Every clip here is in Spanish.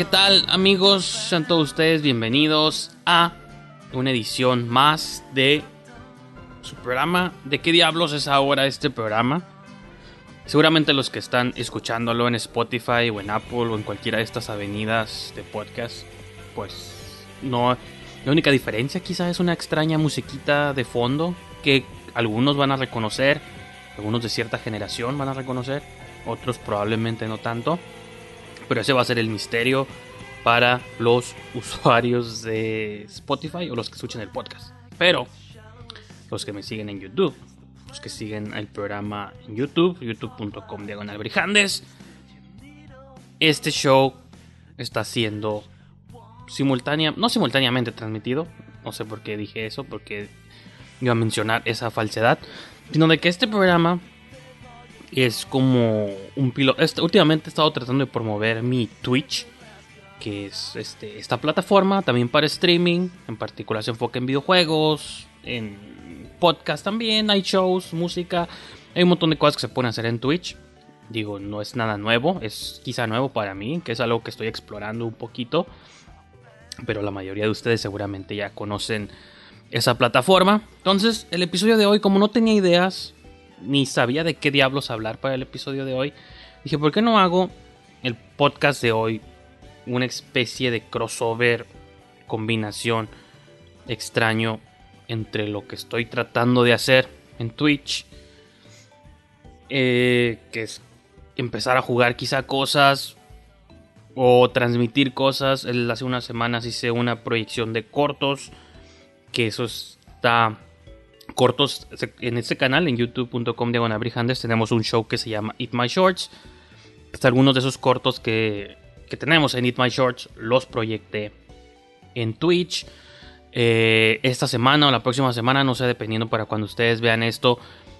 ¿Qué tal amigos? Sean todos ustedes bienvenidos a una edición más de su programa. ¿De qué diablos es ahora este programa? Seguramente los que están escuchándolo en Spotify o en Apple o en cualquiera de estas avenidas de podcast, pues no... La única diferencia quizás es una extraña musiquita de fondo que algunos van a reconocer, algunos de cierta generación van a reconocer, otros probablemente no tanto pero ese va a ser el misterio para los usuarios de Spotify o los que escuchen el podcast. Pero los que me siguen en YouTube, los que siguen el programa en YouTube, youtube.com diagonal brijandes, este show está siendo simultánea, no simultáneamente transmitido, no sé por qué dije eso, porque iba a mencionar esa falsedad, sino de que este programa es como un piloto. Este, últimamente he estado tratando de promover mi Twitch, que es este, esta plataforma también para streaming. En particular se enfoca en videojuegos, en podcast también, hay shows, música. Hay un montón de cosas que se pueden hacer en Twitch. Digo, no es nada nuevo, es quizá nuevo para mí, que es algo que estoy explorando un poquito. Pero la mayoría de ustedes seguramente ya conocen esa plataforma. Entonces, el episodio de hoy, como no tenía ideas, ni sabía de qué diablos hablar para el episodio de hoy. Dije, ¿por qué no hago el podcast de hoy una especie de crossover, combinación extraño entre lo que estoy tratando de hacer en Twitch, eh, que es empezar a jugar quizá cosas o transmitir cosas. Hace unas semanas hice una proyección de cortos, que eso está cortos en este canal, en youtube.com diagonal tenemos un show que se llama Eat My Shorts. Algunos de esos cortos que, que, tenemos en Eat My Shorts los proyecté en Twitch. Eh, esta semana o la próxima semana, no sé, dependiendo para cuando ustedes vean esto,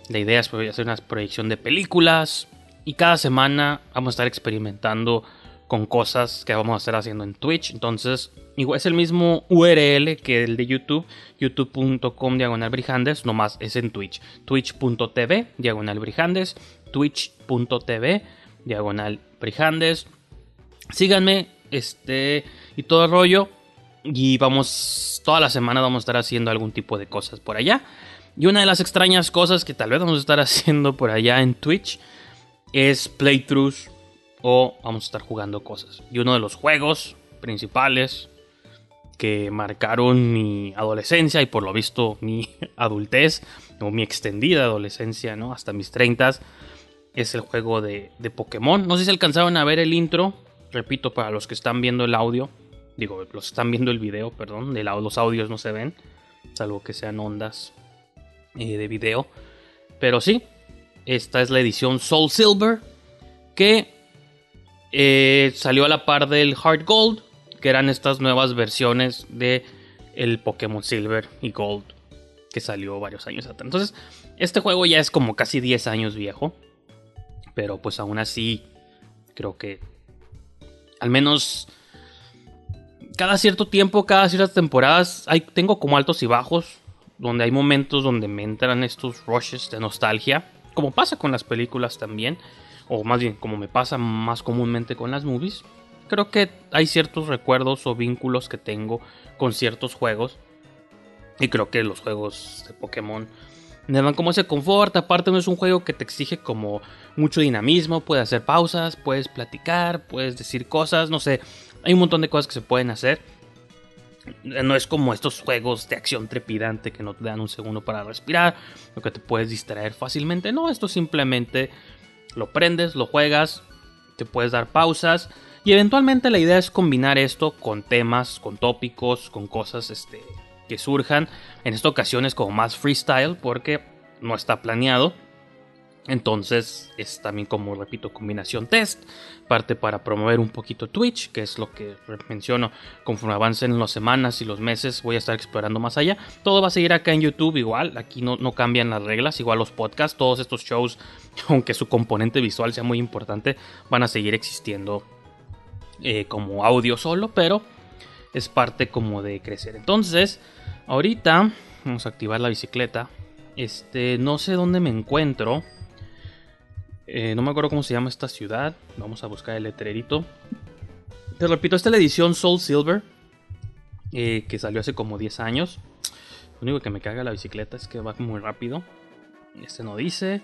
la idea es hacer una proyección de películas. Y cada semana vamos a estar experimentando con cosas que vamos a estar haciendo en Twitch. Entonces, es el mismo URL que el de YouTube, youtube.com diagonal brijandes, nomás es en Twitch. Twitch.tv diagonal brijandes, twitch.tv diagonal brijandes. Síganme, este, y todo rollo. Y vamos, toda la semana vamos a estar haciendo algún tipo de cosas por allá. Y una de las extrañas cosas que tal vez vamos a estar haciendo por allá en Twitch es playthroughs o vamos a estar jugando cosas. Y uno de los juegos principales que marcaron mi adolescencia y por lo visto mi adultez o mi extendida adolescencia, ¿no? Hasta mis 30 es el juego de, de, Pokémon. No sé si alcanzaron a ver el intro Repito, para los que están viendo el audio, digo, los están viendo el video, perdón, de los audios no se ven, salvo que sean ondas eh, de video. Pero sí, esta es la edición Soul Silver, que eh, salió a la par del Heart Gold, que eran estas nuevas versiones de el Pokémon Silver y Gold, que salió varios años atrás. Entonces, este juego ya es como casi 10 años viejo, pero pues aún así creo que al menos cada cierto tiempo, cada ciertas temporadas, hay, tengo como altos y bajos, donde hay momentos donde me entran estos rushes de nostalgia, como pasa con las películas también, o más bien como me pasa más comúnmente con las movies. Creo que hay ciertos recuerdos o vínculos que tengo con ciertos juegos. Y creo que los juegos de Pokémon me dan como ese confort. Aparte no es un juego que te exige como mucho dinamismo. Puedes hacer pausas, puedes platicar, puedes decir cosas, no sé. Hay un montón de cosas que se pueden hacer. No es como estos juegos de acción trepidante que no te dan un segundo para respirar, o que te puedes distraer fácilmente. No, esto simplemente lo prendes, lo juegas, te puedes dar pausas. Y eventualmente la idea es combinar esto con temas, con tópicos, con cosas este, que surjan. En esta ocasión es como más freestyle porque no está planeado. Entonces es también como repito combinación test, parte para promover un poquito Twitch, que es lo que menciono, conforme avancen las semanas y los meses voy a estar explorando más allá. Todo va a seguir acá en YouTube igual, aquí no, no cambian las reglas, igual los podcasts, todos estos shows, aunque su componente visual sea muy importante, van a seguir existiendo eh, como audio solo, pero es parte como de crecer. Entonces, ahorita vamos a activar la bicicleta. Este, no sé dónde me encuentro. Eh, no me acuerdo cómo se llama esta ciudad. Vamos a buscar el letrerito. Te repito, esta es la edición Soul Silver. Eh, que salió hace como 10 años. Lo único que me caga la bicicleta es que va muy rápido. Este no dice.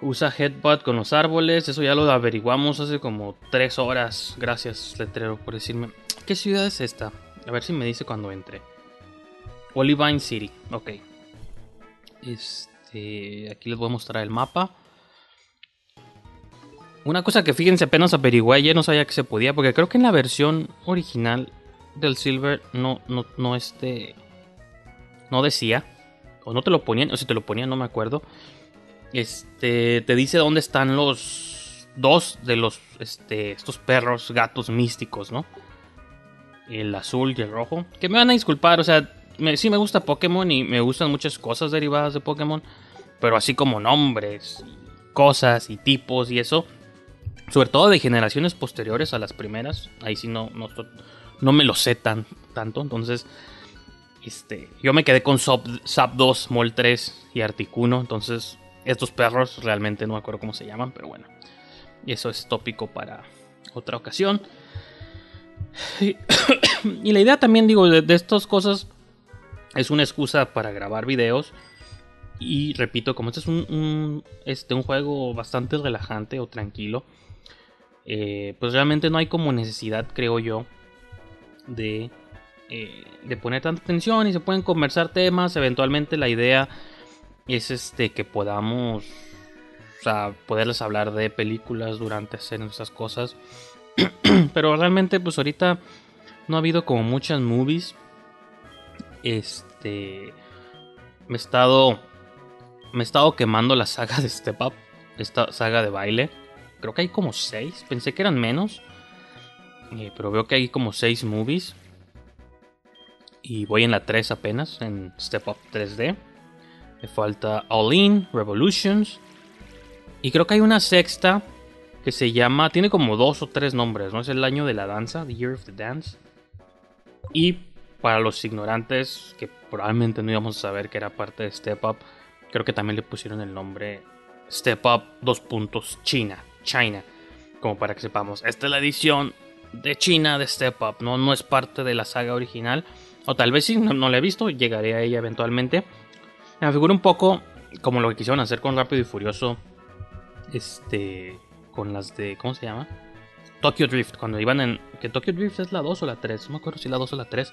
Usa headbutt con los árboles. Eso ya lo averiguamos hace como 3 horas. Gracias, letrero, por decirme. ¿Qué ciudad es esta? A ver si me dice cuando entre. Olivine City. Ok. Este. Aquí les voy a mostrar el mapa. Una cosa que fíjense apenas averigué ayer, no sabía que se podía, porque creo que en la versión original del Silver no, no, no este, no decía, o no te lo ponían, o si te lo ponían no me acuerdo, este, te dice dónde están los dos de los, este, estos perros, gatos místicos, ¿no? El azul y el rojo, que me van a disculpar, o sea, sí me gusta Pokémon y me gustan muchas cosas derivadas de Pokémon, pero así como nombres, cosas y tipos y eso sobre todo de generaciones posteriores a las primeras. Ahí sí no, no, no me lo sé tan, tanto. Entonces, este, yo me quedé con Sap 2, Mol 3 y Articuno. Entonces, estos perros realmente no me acuerdo cómo se llaman, pero bueno. Eso es tópico para otra ocasión. Y, la idea también, digo, de, estas cosas es una excusa para grabar videos. Y repito, como este es un, este, un juego bastante relajante o tranquilo, eh, pues realmente no hay como necesidad, creo yo, de, eh, de poner tanta atención y se pueden conversar temas. Eventualmente la idea es este que podamos, o sea, poderles hablar de películas durante hacer esas cosas. Pero realmente, pues ahorita no ha habido como muchas movies. Este, me he estado, me he estado quemando la saga de Step Up, esta saga de baile creo que hay como 6. Pensé que eran menos. Eh, pero veo que hay como 6 movies. Y voy en la 3 apenas, en Step Up 3D. Me falta All In, Revolutions. Y creo que hay una sexta que se llama. Tiene como dos o tres nombres, ¿no? Es el año de la danza, The Year of the Dance. Y para los ignorantes, que probablemente no íbamos a saber que era parte de Step Up, creo que también le pusieron el nombre Step Up 2 puntos China. China. Como para que sepamos, esta es la edición de China de Step Up, ¿no? No es parte de la saga original. O tal vez sí, no, la he visto, llegaré a ella eventualmente. Me figura un poco como lo que quisieron hacer con Rápido y Furioso. Este. Con las de. ¿Cómo se llama? Tokyo Drift. Cuando iban en. Que Tokyo Drift es la 2 o la 3. No me acuerdo si la 2 o la 3.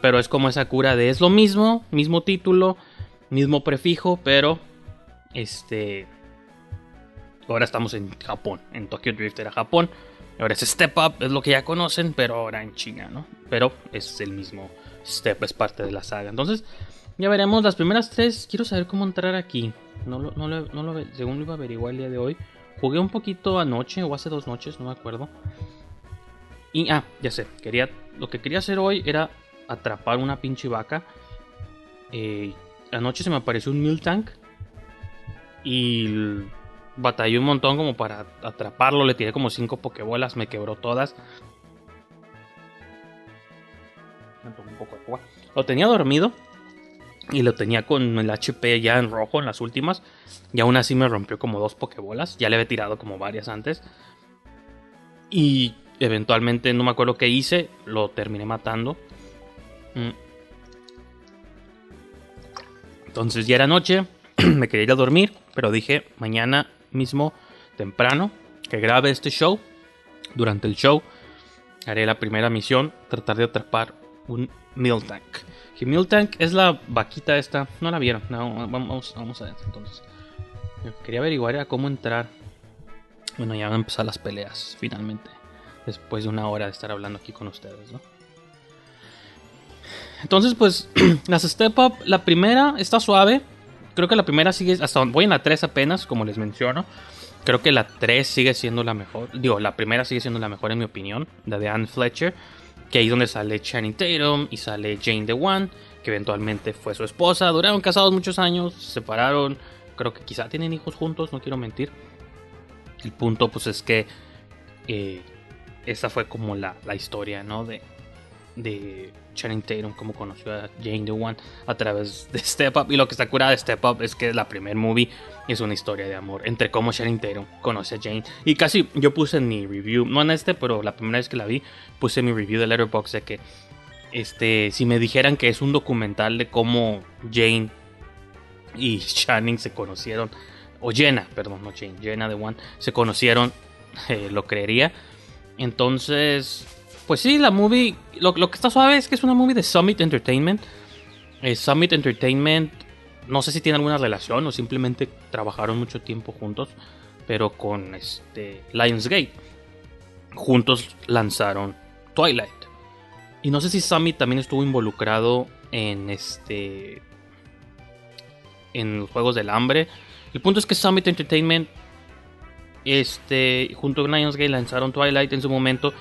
Pero es como esa cura de es lo mismo. Mismo título. Mismo prefijo. Pero. Este. Ahora estamos en Japón. En Tokyo Drift era Japón. Ahora es Step Up, es lo que ya conocen, pero ahora en China, ¿no? Pero es el mismo Step, es parte de la saga. Entonces, ya veremos las primeras tres. Quiero saber cómo entrar aquí. No lo, no lo, no lo, según lo iba a averiguar el día de hoy. Jugué un poquito anoche o hace dos noches, no me acuerdo. Y, ah, ya sé, quería, lo que quería hacer hoy era atrapar una pinche vaca. Eh, anoche se me apareció un Mil Tank. Y batallé un montón como para atraparlo. Le tiré como cinco pokebolas, me quebró todas. Me un poco de. Lo tenía dormido. Y lo tenía con el HP ya en rojo en las últimas. Y aún así me rompió como dos pokebolas. Ya le había tirado como varias antes. Y eventualmente no me acuerdo qué hice. Lo terminé matando. Mm. Entonces ya era noche. me quería ir a dormir. Pero dije mañana mismo temprano que grabe este show. Durante el show haré la primera misión. Tratar de atrapar un Miltank. Que Miltank es la vaquita esta. No la vieron. Vamos, vamos a ver entonces. Quería averiguar cómo entrar. Bueno, ya van a empezar las peleas, finalmente. Después de una hora de estar hablando aquí con ustedes, ¿no? Entonces, pues, las Step Up, la primera está suave. Creo que la primera sigue, hasta voy en la 3 apenas, como les menciono. Creo que la 3 sigue siendo la mejor. Digo, la primera sigue siendo la mejor en mi opinión, la de Anne Fletcher. Que ahí es donde sale Channing Tatum y sale Jane the One, que eventualmente fue su esposa. Duraron casados muchos años, se separaron. Creo que quizá tienen hijos juntos, no quiero mentir. El punto, pues, es que eh, esa fue como la, la historia, ¿no? De, de Channing Tatum, como conoció a Jane the One a través de Step Up. Y lo que está curada de Step Up es que la primer movie es una historia de amor entre cómo Channing Tatum conoce a Jane. Y casi yo puse en mi review, no en este, pero la primera vez que la vi, puse mi review de Letterboxd de que este, si me dijeran que es un documental de cómo Jane y Channing se conocieron, o Jenna, perdón, no Jane, Jenna the One, se conocieron, eh, lo creería. Entonces, pues sí, la movie. Lo, que está suave es que es una movie de Summit Entertainment. Eh, Summit Entertainment. No sé si tiene alguna relación o simplemente trabajaron mucho tiempo juntos. Pero con este Lionsgate. Juntos lanzaron Twilight. Y no sé si Summit también estuvo involucrado en este. En los Juegos del Hambre. El punto es que Summit Entertainment. Este. Junto con Lionsgate lanzaron Twilight en su momento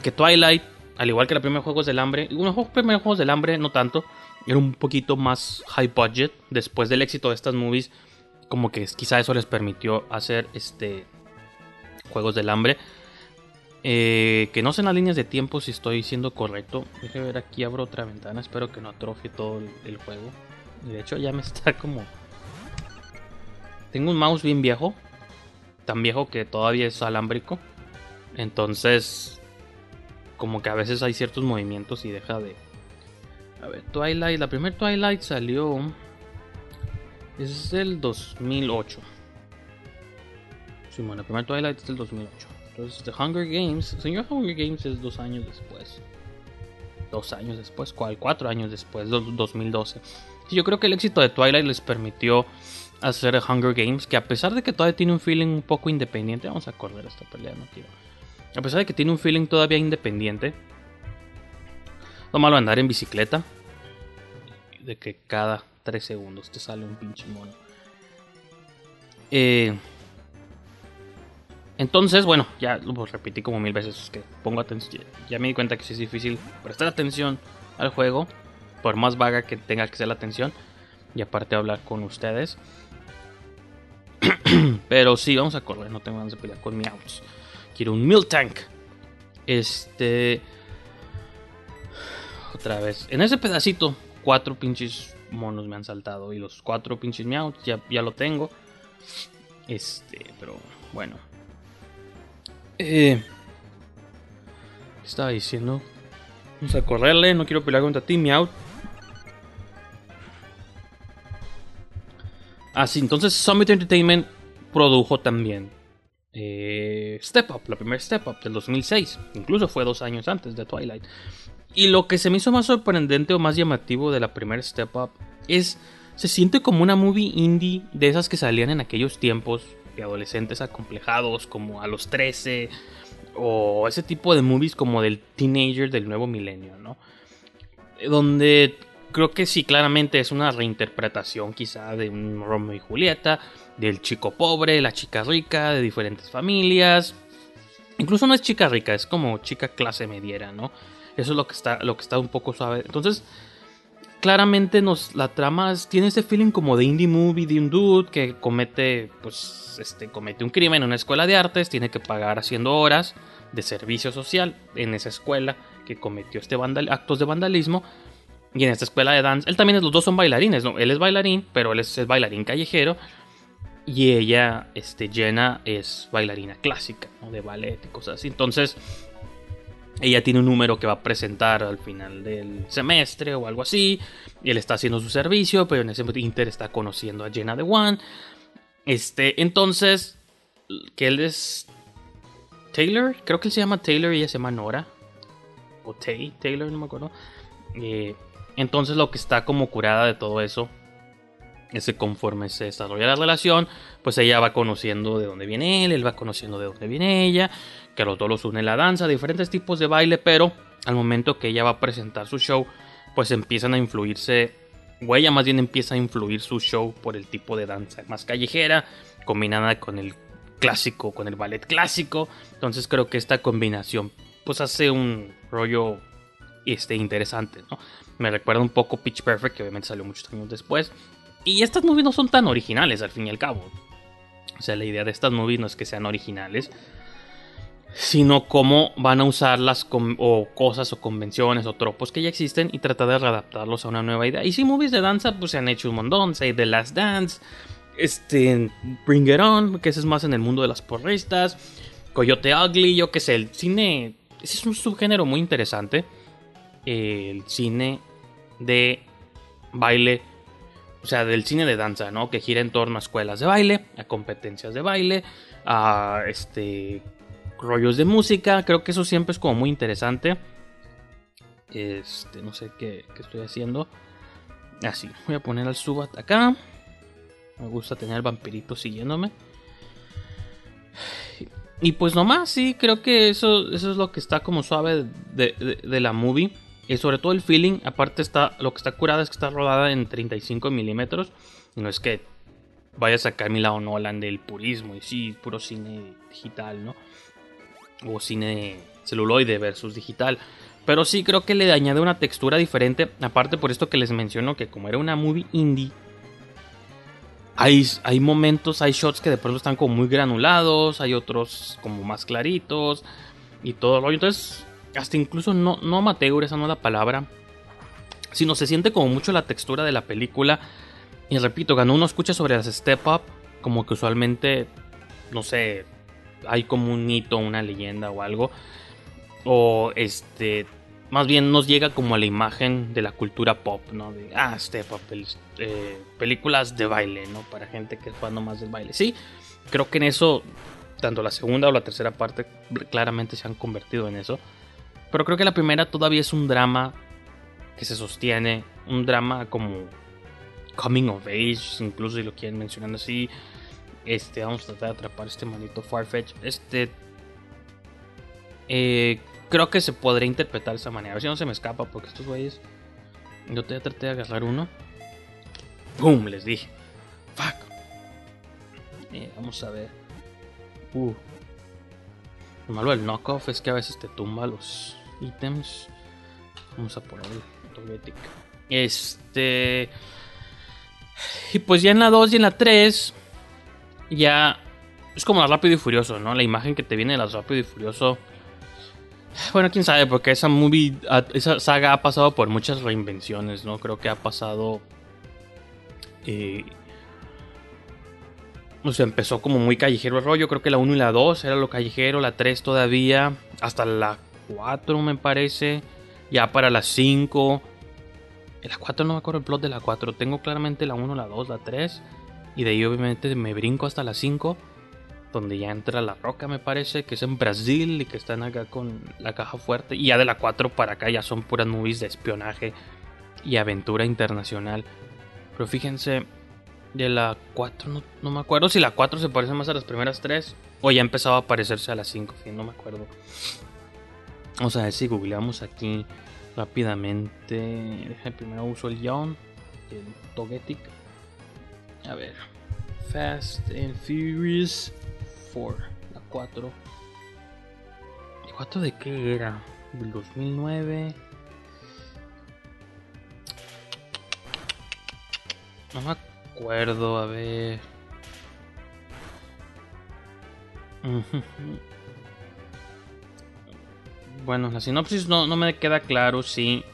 que Twilight, al igual que la primera Juegos del Hambre, los primeros Juegos del Hambre no tanto, era un poquito más high budget. Después del éxito de estas movies, como que quizá eso les permitió hacer este Juegos del Hambre. Eh, que no sé en las líneas de tiempo si estoy siendo correcto. Déjame ver aquí, abro otra ventana. Espero que no atrofie todo el, juego. Y de hecho ya me está como... Tengo un mouse bien viejo. Tan viejo que todavía es alámbrico. Entonces como que a veces hay ciertos movimientos y deja de... A ver, Twilight, la primera Twilight salió... Es el 2008. Sí, bueno, la primera Twilight es del 2008. Entonces, The Hunger Games, señor Hunger Games es dos años después. Dos años después, ¿cuál? Cuatro años después, 2012. yo creo que el éxito de Twilight les permitió hacer Hunger Games, que a pesar de que todavía tiene un feeling un poco independiente, vamos a correr esta pelea, no quiero. A pesar de que tiene un feeling todavía independiente. Lo malo andar en bicicleta. De que cada 3 segundos te sale un pinche mono. Eh, entonces, bueno, ya lo repetí como mil veces. que pongo atención. Ya me di cuenta que es difícil prestar atención al juego. Por más vaga que tenga que ser la atención. Y aparte hablar con ustedes. Pero sí, vamos a correr. No tengo ganas de pelear con mi autos. Quiero un Mil Tank. Este. Otra vez. En ese pedacito, cuatro pinches monos me han saltado. Y los cuatro pinches meows ya, ya lo tengo. Este, pero bueno. Eh, ¿Qué estaba diciendo? Vamos a correrle. No quiero pelear contra ti. Así, ah, entonces Summit Entertainment produjo también eh, Step Up, la primera Step Up del 2006. Incluso fue dos años antes de Twilight. Y lo que se me hizo más sorprendente o más llamativo de la primera Step Up es. Se siente como una movie indie de esas que salían en aquellos tiempos de adolescentes acomplejados, como a los 13 o ese tipo de movies como del teenager del nuevo milenio, ¿no? Donde creo que sí, claramente es una reinterpretación quizá de un Romeo y Julieta, del chico pobre, la chica rica, de diferentes familias. Incluso no es chica rica, es como chica clase mediera, ¿no? Eso es lo que está, lo que está un poco suave. Entonces, claramente nos, la trama tiene ese feeling como de indie movie de un dude que comete, pues, este, comete un crimen en una escuela de artes, tiene que pagar haciendo horas de servicio social en esa escuela que cometió este actos de vandalismo. Y en esta escuela de dance, él también es, los dos son bailarines, ¿no? Él es bailarín, pero él es, bailarín callejero. Y ella, este, Jenna, es bailarina clásica, ¿no? De ballet y cosas así. Entonces, ella tiene un número que va a presentar al final del semestre o algo así. Y él está haciendo su servicio, pero en ese inter está conociendo a Jenna de One. Este, entonces, que él es Taylor, creo que él se llama Taylor y ella se llama Nora. O Tay, Taylor, no me acuerdo. Eh, entonces lo que está como curada de todo eso es que conforme se desarrolla la relación, pues ella va conociendo de dónde viene él, él va conociendo de dónde viene ella, que a los dos los une la danza, diferentes tipos de baile, pero al momento que ella va a presentar su show, pues empiezan a influirse, o ella más bien empieza a influir su show por el tipo de danza más callejera, combinada con el clásico, con el ballet clásico. Entonces creo que esta combinación pues hace un rollo este, interesante, ¿no? Me recuerda un poco Pitch Perfect, que obviamente salió muchos años después. Y estas movies no son tan originales al fin y al cabo. O sea, la idea de estas movies no es que sean originales, sino cómo van a usar las o cosas o convenciones o tropos que ya existen y tratar de readaptarlos a una nueva idea. Y si movies de danza, pues se han hecho un montón, say The Last Dance, este, Bring It On, que ese es más en el mundo de las porristas, Coyote Ugly, yo que sé, el cine, ese es un subgénero muy interesante, el cine de baile, o sea, del cine de danza, ¿no? Que gira en torno a escuelas de baile, a competencias de baile, a este rollos de música. Creo que eso siempre es como muy interesante. Este, no sé qué, estoy haciendo. Así, voy a poner al Subat acá. Me gusta tener vampirito siguiéndome. Y pues nomás, sí, creo que eso, eso es lo que está como suave de, la movie. Y sobre todo el feeling, aparte está, lo que está curada es que está rodada en 35 milímetros. No es que vaya a sacar mi lado Nolan del purismo y sí, puro cine digital, ¿no? o cine celuloide versus digital. Pero sí creo que le añade una textura diferente. Aparte por esto que les menciono que como era una movie indie, hay, hay momentos, hay shots que de pronto están como muy granulados, hay otros como más claritos y todo rollo. Entonces, hasta incluso no, no amateur, esa no es la palabra, sino se siente como mucho la textura de la película. Y repito, cuando uno escucha sobre las step up, como que usualmente, no sé, hay como un hito, una leyenda o algo. O este, más bien nos llega como a la imagen de la cultura pop, ¿no? De, ah, step up, eh, películas de baile, ¿no? Para gente que es jugando más del baile. Sí, creo que en eso, tanto la segunda o la tercera parte claramente se han convertido en eso. Pero creo que la primera todavía es un drama que se sostiene, un drama como coming of age, incluso si lo quieren mencionando así, este, vamos a tratar de atrapar este maldito Farfetch. Este. Eh, creo que se podría interpretar de esa manera. A ver si no se me escapa, porque estos güeyes. Yo te traté de agarrar uno. ¡Bum! Les dije. ¡Fuck! Eh, vamos a ver. Uh. Lo malo del knockoff es que a veces te tumba los ítems. Vamos a poner el Este. Y pues ya en la 2 y en la 3 ya es como la Rápido y Furioso, ¿no? La imagen que te viene de la Rápido y Furioso. Bueno, quién sabe, porque esa movie, esa saga ha pasado por muchas reinvenciones, ¿no? Creo que ha pasado. Eh, o sea, empezó como muy callejero el rollo. Creo que la 1 y la 2 era lo callejero, la 3 todavía. Hasta la 4, me parece. Ya para la 5. La 4 no me acuerdo el plot de la 4. Tengo claramente la 1, la 2, la 3. Y de ahí obviamente me brinco hasta las 5, donde ya entra la roca me parece, que es en Brasil y que están acá con la caja fuerte. Y ya de la 4 para acá ya son puras movies de espionaje y aventura internacional. Pero fíjense, de la 4, no, no me acuerdo si la 4 se parece más a las primeras 3 o ya empezaba a parecerse a las 5, no me acuerdo. Vamos a ver si googleamos aquí rápidamente. Primero uso el Yawn, el Togetic. A ver, Fast and Furious 4, la 4. ¿La 4 de qué era? Del 2009. No me acuerdo, a ver. Bueno, la sinopsis no, no me queda claro si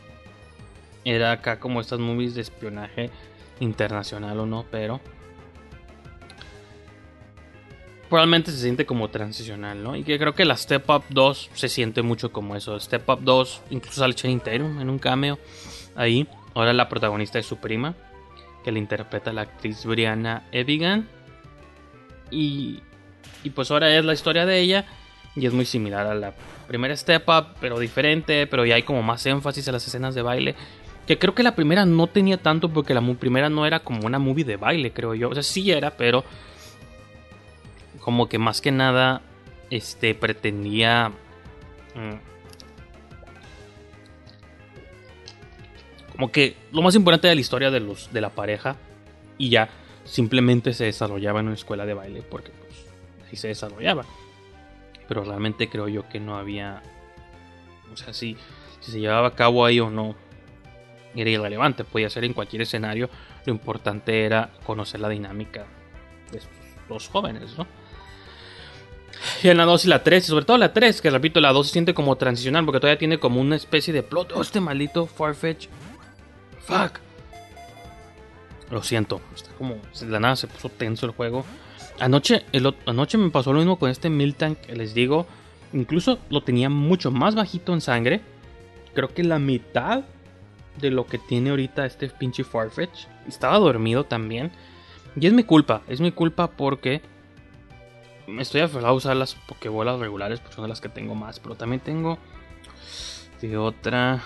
era acá como estas movies de espionaje internacional o no, pero probablemente se siente como transicional, ¿no? Y que creo que la Step Up 2 se siente mucho como eso. Step Up 2 incluso sale Channing Tatum en un cameo ahí. Ahora la protagonista es su prima, que le interpreta la actriz Brianna Evigan. Y, y pues ahora es la historia de ella y es muy similar a la primera Step Up, pero diferente, pero ya hay como más énfasis en las escenas de baile. Que creo que la primera no tenía tanto porque la primera no era como una movie de baile, creo yo. O sea, sí era, pero como que más que nada este pretendía mm, como que lo más importante de la historia de los de la pareja y ya simplemente se desarrollaba en una escuela de baile porque pues ahí se desarrollaba pero realmente creo yo que no había o sea si, si se llevaba a cabo ahí o no era irrelevante podía ser en cualquier escenario lo importante era conocer la dinámica de dos jóvenes no y en la 2 y la 3, y sobre todo la 3, que repito, la 2 se siente como transicional porque todavía tiene como una especie de plot. Oh, este maldito Farfetch. Fuck. Lo siento, está como. De la nada se puso tenso el juego. Anoche, anoche me pasó lo mismo con este Miltank, les digo. Incluso lo tenía mucho más bajito en sangre. Creo que la mitad de lo que tiene ahorita este pinche Farfetch. Estaba dormido también. Y es mi culpa, es mi culpa porque estoy aferrado a usar las pokebolas regulares porque son las que tengo más. Pero también tengo de otra.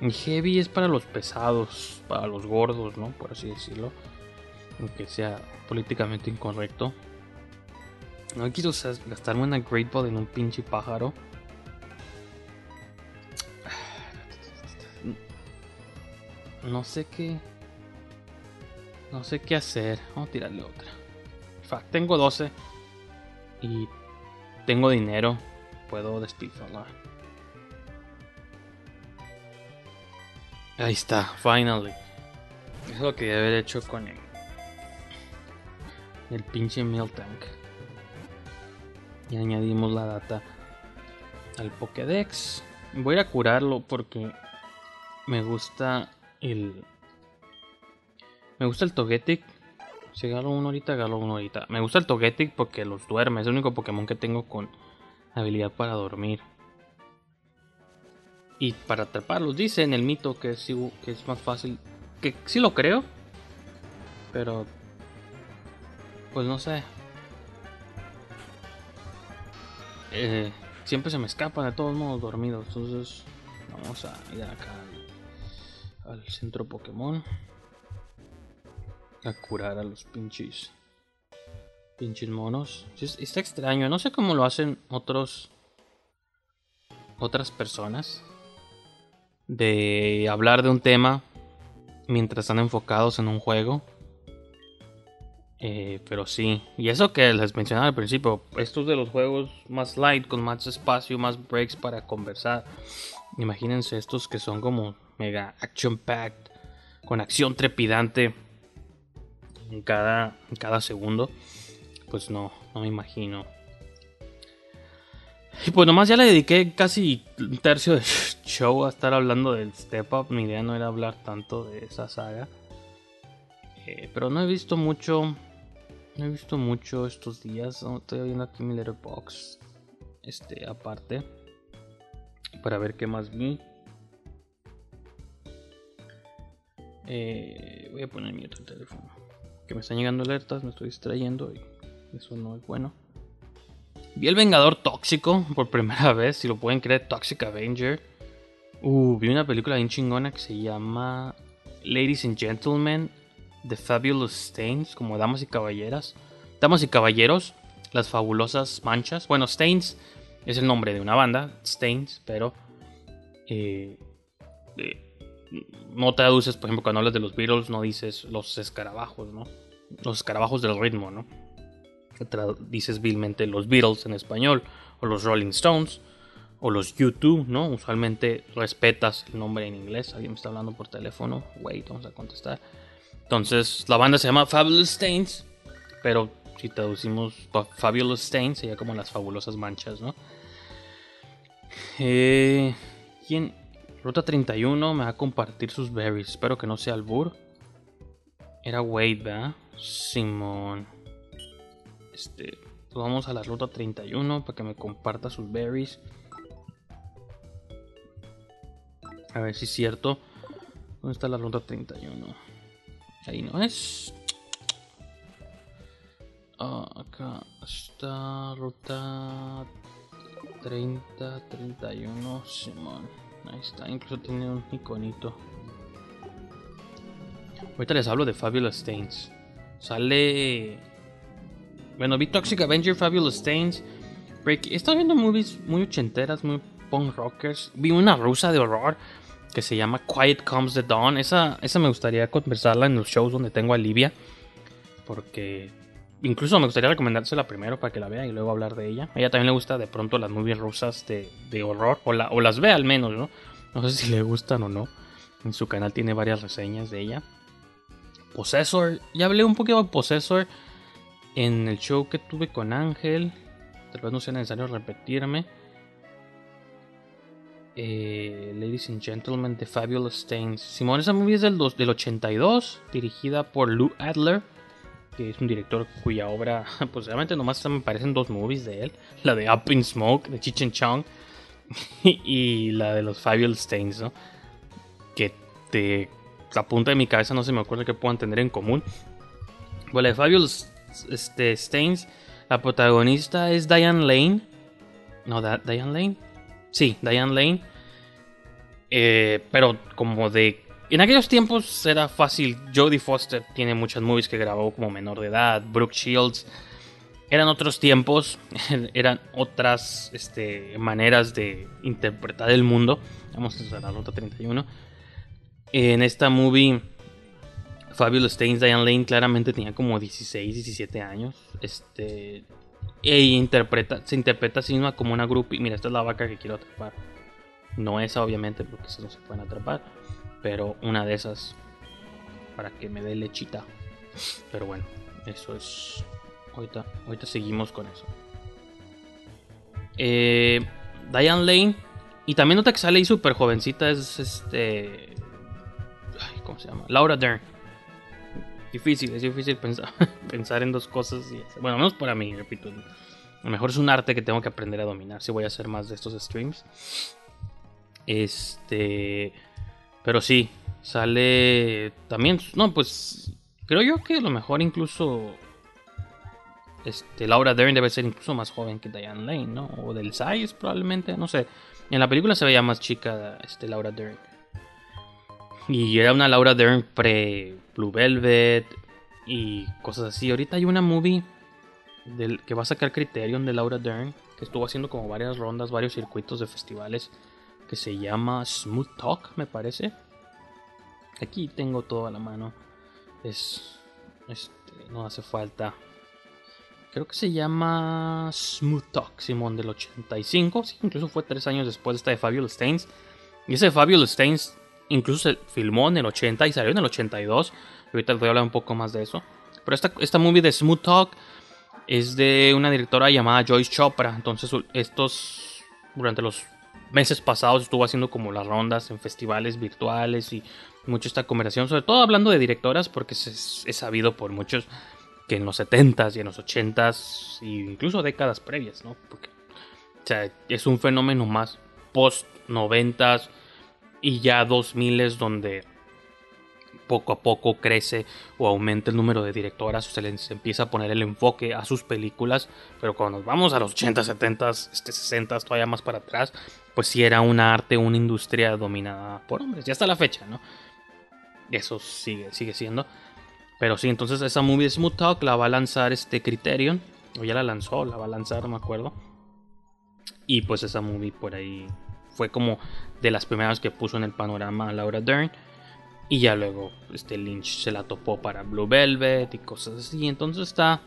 Heavy es para los pesados, para los gordos, ¿no? Por así decirlo. Aunque sea políticamente incorrecto. No quiero gastarme una Great Ball en un pinche pájaro. No sé qué. No sé qué hacer. Vamos a tirarle otra tengo 12 y tengo dinero, puedo despilfarrar. Ahí está, finally. Es lo que debe haber hecho con el, el pinche Mill Tank. Y añadimos la data al Pokédex. Voy a curarlo porque me gusta el. Me gusta el Togetic si agarro uno ahorita, agarro uno ahorita. Me gusta el Togetic porque los duerme. Es el único Pokémon que tengo con habilidad para dormir. Y para atraparlos, dice en el mito que es, que es más fácil. Que sí lo creo. Pero... Pues no sé. Eh, siempre se me escapan de todos modos dormidos. Entonces vamos a ir acá al centro Pokémon a curar a los pinches pinches monos. Está extraño, no sé cómo lo hacen otros otras personas de hablar de un tema mientras están enfocados en un juego. Eh, pero sí, y eso que les mencionaba al principio, estos de los juegos más light, con más espacio, más breaks para conversar. Imagínense estos que son como mega action packed, con acción trepidante en cada, cada segundo, pues no, no me imagino. Y pues nomás ya le dediqué casi un tercio de show a estar hablando del Step Up. Mi idea no era hablar tanto de esa saga. Eh, pero no he visto mucho. No he visto mucho estos días. Estoy viendo aquí mi letterbox. Este, aparte. Para ver qué más vi. Eh, voy a poner mi otro teléfono que me están llegando alertas, me estoy distrayendo y eso no es bueno. Vi el Vengador Tóxico por primera vez, si lo pueden creer, Toxic Avenger. Uh, vi una película bien chingona que se llama Ladies and Gentlemen The Fabulous Stains, como damas y caballeras. Damas y caballeros, las fabulosas manchas. Bueno, Stains es el nombre de una banda, Stains, pero eh, eh, no traduces, por ejemplo, cuando hablas de los Beatles, no dices los escarabajos, ¿no? Los escarabajos del ritmo, ¿no? Dices vilmente los Beatles en español, o los Rolling Stones, o los YouTube, ¿no? Usualmente respetas el nombre en inglés. Alguien me está hablando por teléfono. Wait, vamos a contestar. Entonces, la banda se llama Fabulous Stains, pero si traducimos Fabulous Stains, sería como las fabulosas manchas, ¿no? Eh, ¿Quién? Ruta 31 me va a compartir sus berries. Espero que no sea Albur. Era Wade, ¿verdad? Simón. Este. Pues vamos a la ruta 31 para que me comparta sus berries. A ver si es cierto. ¿Dónde está la ruta 31? Ahí no es. Ah, acá está ruta 30, 31, Simón. Ahí está, incluso tiene un iconito. Ahorita les hablo de Fabulous Stains. Sale. Bueno, vi Toxic Avenger, Fabulous Stains. Break... He estado viendo movies muy ochenteras, muy punk rockers. Vi una rusa de horror que se llama Quiet Comes the Dawn. Esa, esa me gustaría conversarla en los shows donde tengo a Livia. Porque incluso me gustaría recomendársela primero para que la vea y luego hablar de ella. A ella también le gusta de pronto las movies rusas de, de horror, o, o las ve al menos, ¿no? No sé si le gustan o no. En su canal tiene varias reseñas de ella. Possessor, ya hablé un poquito de Possessor en el show que tuve con Ángel. Tal vez no sea necesario repetirme. Eh, Ladies and Gentlemen, The Fabulous Stains. Simón, esa movie es del, del 82, dirigida por Lou Adler que es un director cuya obra, pues realmente nomás me parecen dos movies de él, la de Up in Smoke de Chichen Chong y la de los Fabulous Stains, ¿no? Que de la punta de mi cabeza no se me acuerda que puedan tener en común. Bueno, la de Fabulous este, Stains, la protagonista es Diane Lane. No, Diane Lane. Sí, Diane Lane. Eh, pero como de en aquellos tiempos era fácil. Jodie Foster tiene muchas movies que grabó como menor de edad. Brooke Shields. Eran otros tiempos, eran otras este, maneras de interpretar el mundo. Vamos a la nota 31. En esta movie, Fabulous Stains, Diane Lane claramente tenía como 16, 17 años. Este, e interpreta, se interpreta a sí misma como una grupo. Mira, esta es la vaca que quiero atrapar. No esa, obviamente, porque si no se pueden atrapar pero una de esas para que me dé lechita. Pero bueno, eso es. Ahorita, ahorita seguimos con eso. Eh, Diane Lane. Y también nota que sale ahí súper jovencita. Es este. ¿Cómo se llama? Laura Dern. Difícil, es difícil pensar, pensar en dos cosas. Y, bueno, menos para mí, repito. A lo mejor es un arte que tengo que aprender a dominar. Si voy a hacer más de estos streams. Este. Pero sí, sale también, no, pues creo yo que a lo mejor incluso este, Laura Dern debe ser incluso más joven que Diane Lane, ¿no? O del size probablemente, no sé. En la película se veía más chica este, Laura Dern. Y era una Laura Dern pre Blue Velvet y cosas así. Ahorita hay una movie que va a sacar Criterion de Laura Dern, que estuvo haciendo como varias rondas, varios circuitos de festivales que se llama Smooth Talk, me parece. Aquí tengo todo a la mano. Es. Este, no hace falta. Creo que se llama Smooth Talk, Simón del 85. Sí, incluso fue tres años después de esta de Fabulous Stains. Y ese de Fabulous Stains incluso se filmó en el 80 y salió en el 82. Ahorita les voy a hablar un poco más de eso. Pero esta, esta movie de Smooth Talk es de una directora llamada Joyce Chopra. Entonces, estos, durante los meses pasados estuvo haciendo como las rondas en festivales virtuales y mucho esta conversación, sobre todo hablando de directoras, porque es, sabido por muchos que en los 70s y en los 80s, e incluso décadas previas, ¿no? O sea, es un fenómeno más post 90s y ya 2000s donde poco a poco crece o aumenta el número de directoras se les empieza a poner el enfoque a sus películas, pero cuando nos vamos a los 80, 70, este 60, todavía más para atrás, pues sí era un arte, una industria dominada por hombres, ya hasta la fecha, ¿no? Eso sigue, sigue siendo. Pero sí, entonces esa movie Smooth Talk la va a lanzar este Criterion. O ya la lanzó, la va a lanzar, no me acuerdo. Y pues esa movie por ahí fue como de las primeras que puso en el panorama Laura Dern. Y ya luego este Lynch se la topó para Blue Velvet y cosas así. Entonces está,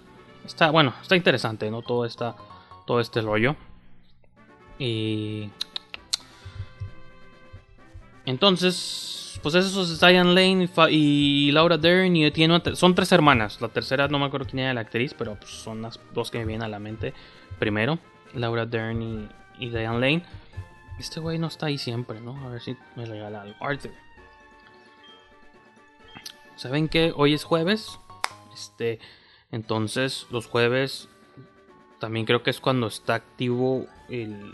está bueno, está interesante, ¿no? Todo, esta, todo este rollo. Y... Entonces, pues esos es Diane Lane y, Laura Dern. Y tiene son tres hermanas. La tercera no me acuerdo quién era la actriz, pero pues son las dos que me vienen a la mente. Primero, Laura Dern y Diane Lane. Este güey no está ahí siempre, ¿no? A ver si me regala algo. Arthur. ¿Saben que Hoy es jueves. Este. Entonces, los jueves. También creo que es cuando está activo el.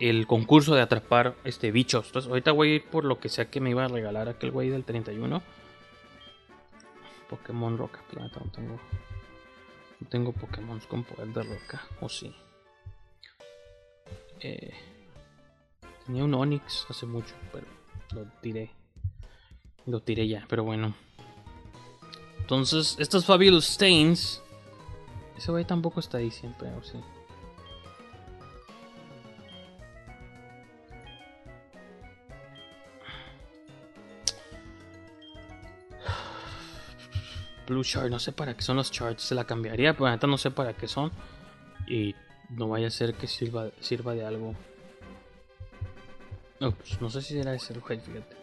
El concurso de atrapar este bichos. Entonces, ahorita voy a ir por lo que sea que me iba a regalar aquel güey del 31. Pokémon Roca. no tengo. No tengo Pokémon con poder de roca. O sí. Eh, tenía un Onix hace mucho, pero lo tiré. Lo tiré ya, pero bueno. Entonces, estos Fabulous Stains. Ese güey tampoco está ahí siempre, o sí. Blue Chart, no sé para qué son los charts, se la cambiaría, pero ahorita no sé para qué son. Y no vaya a ser que sirva, sirva de algo. Ups, no sé si era ese el fíjate.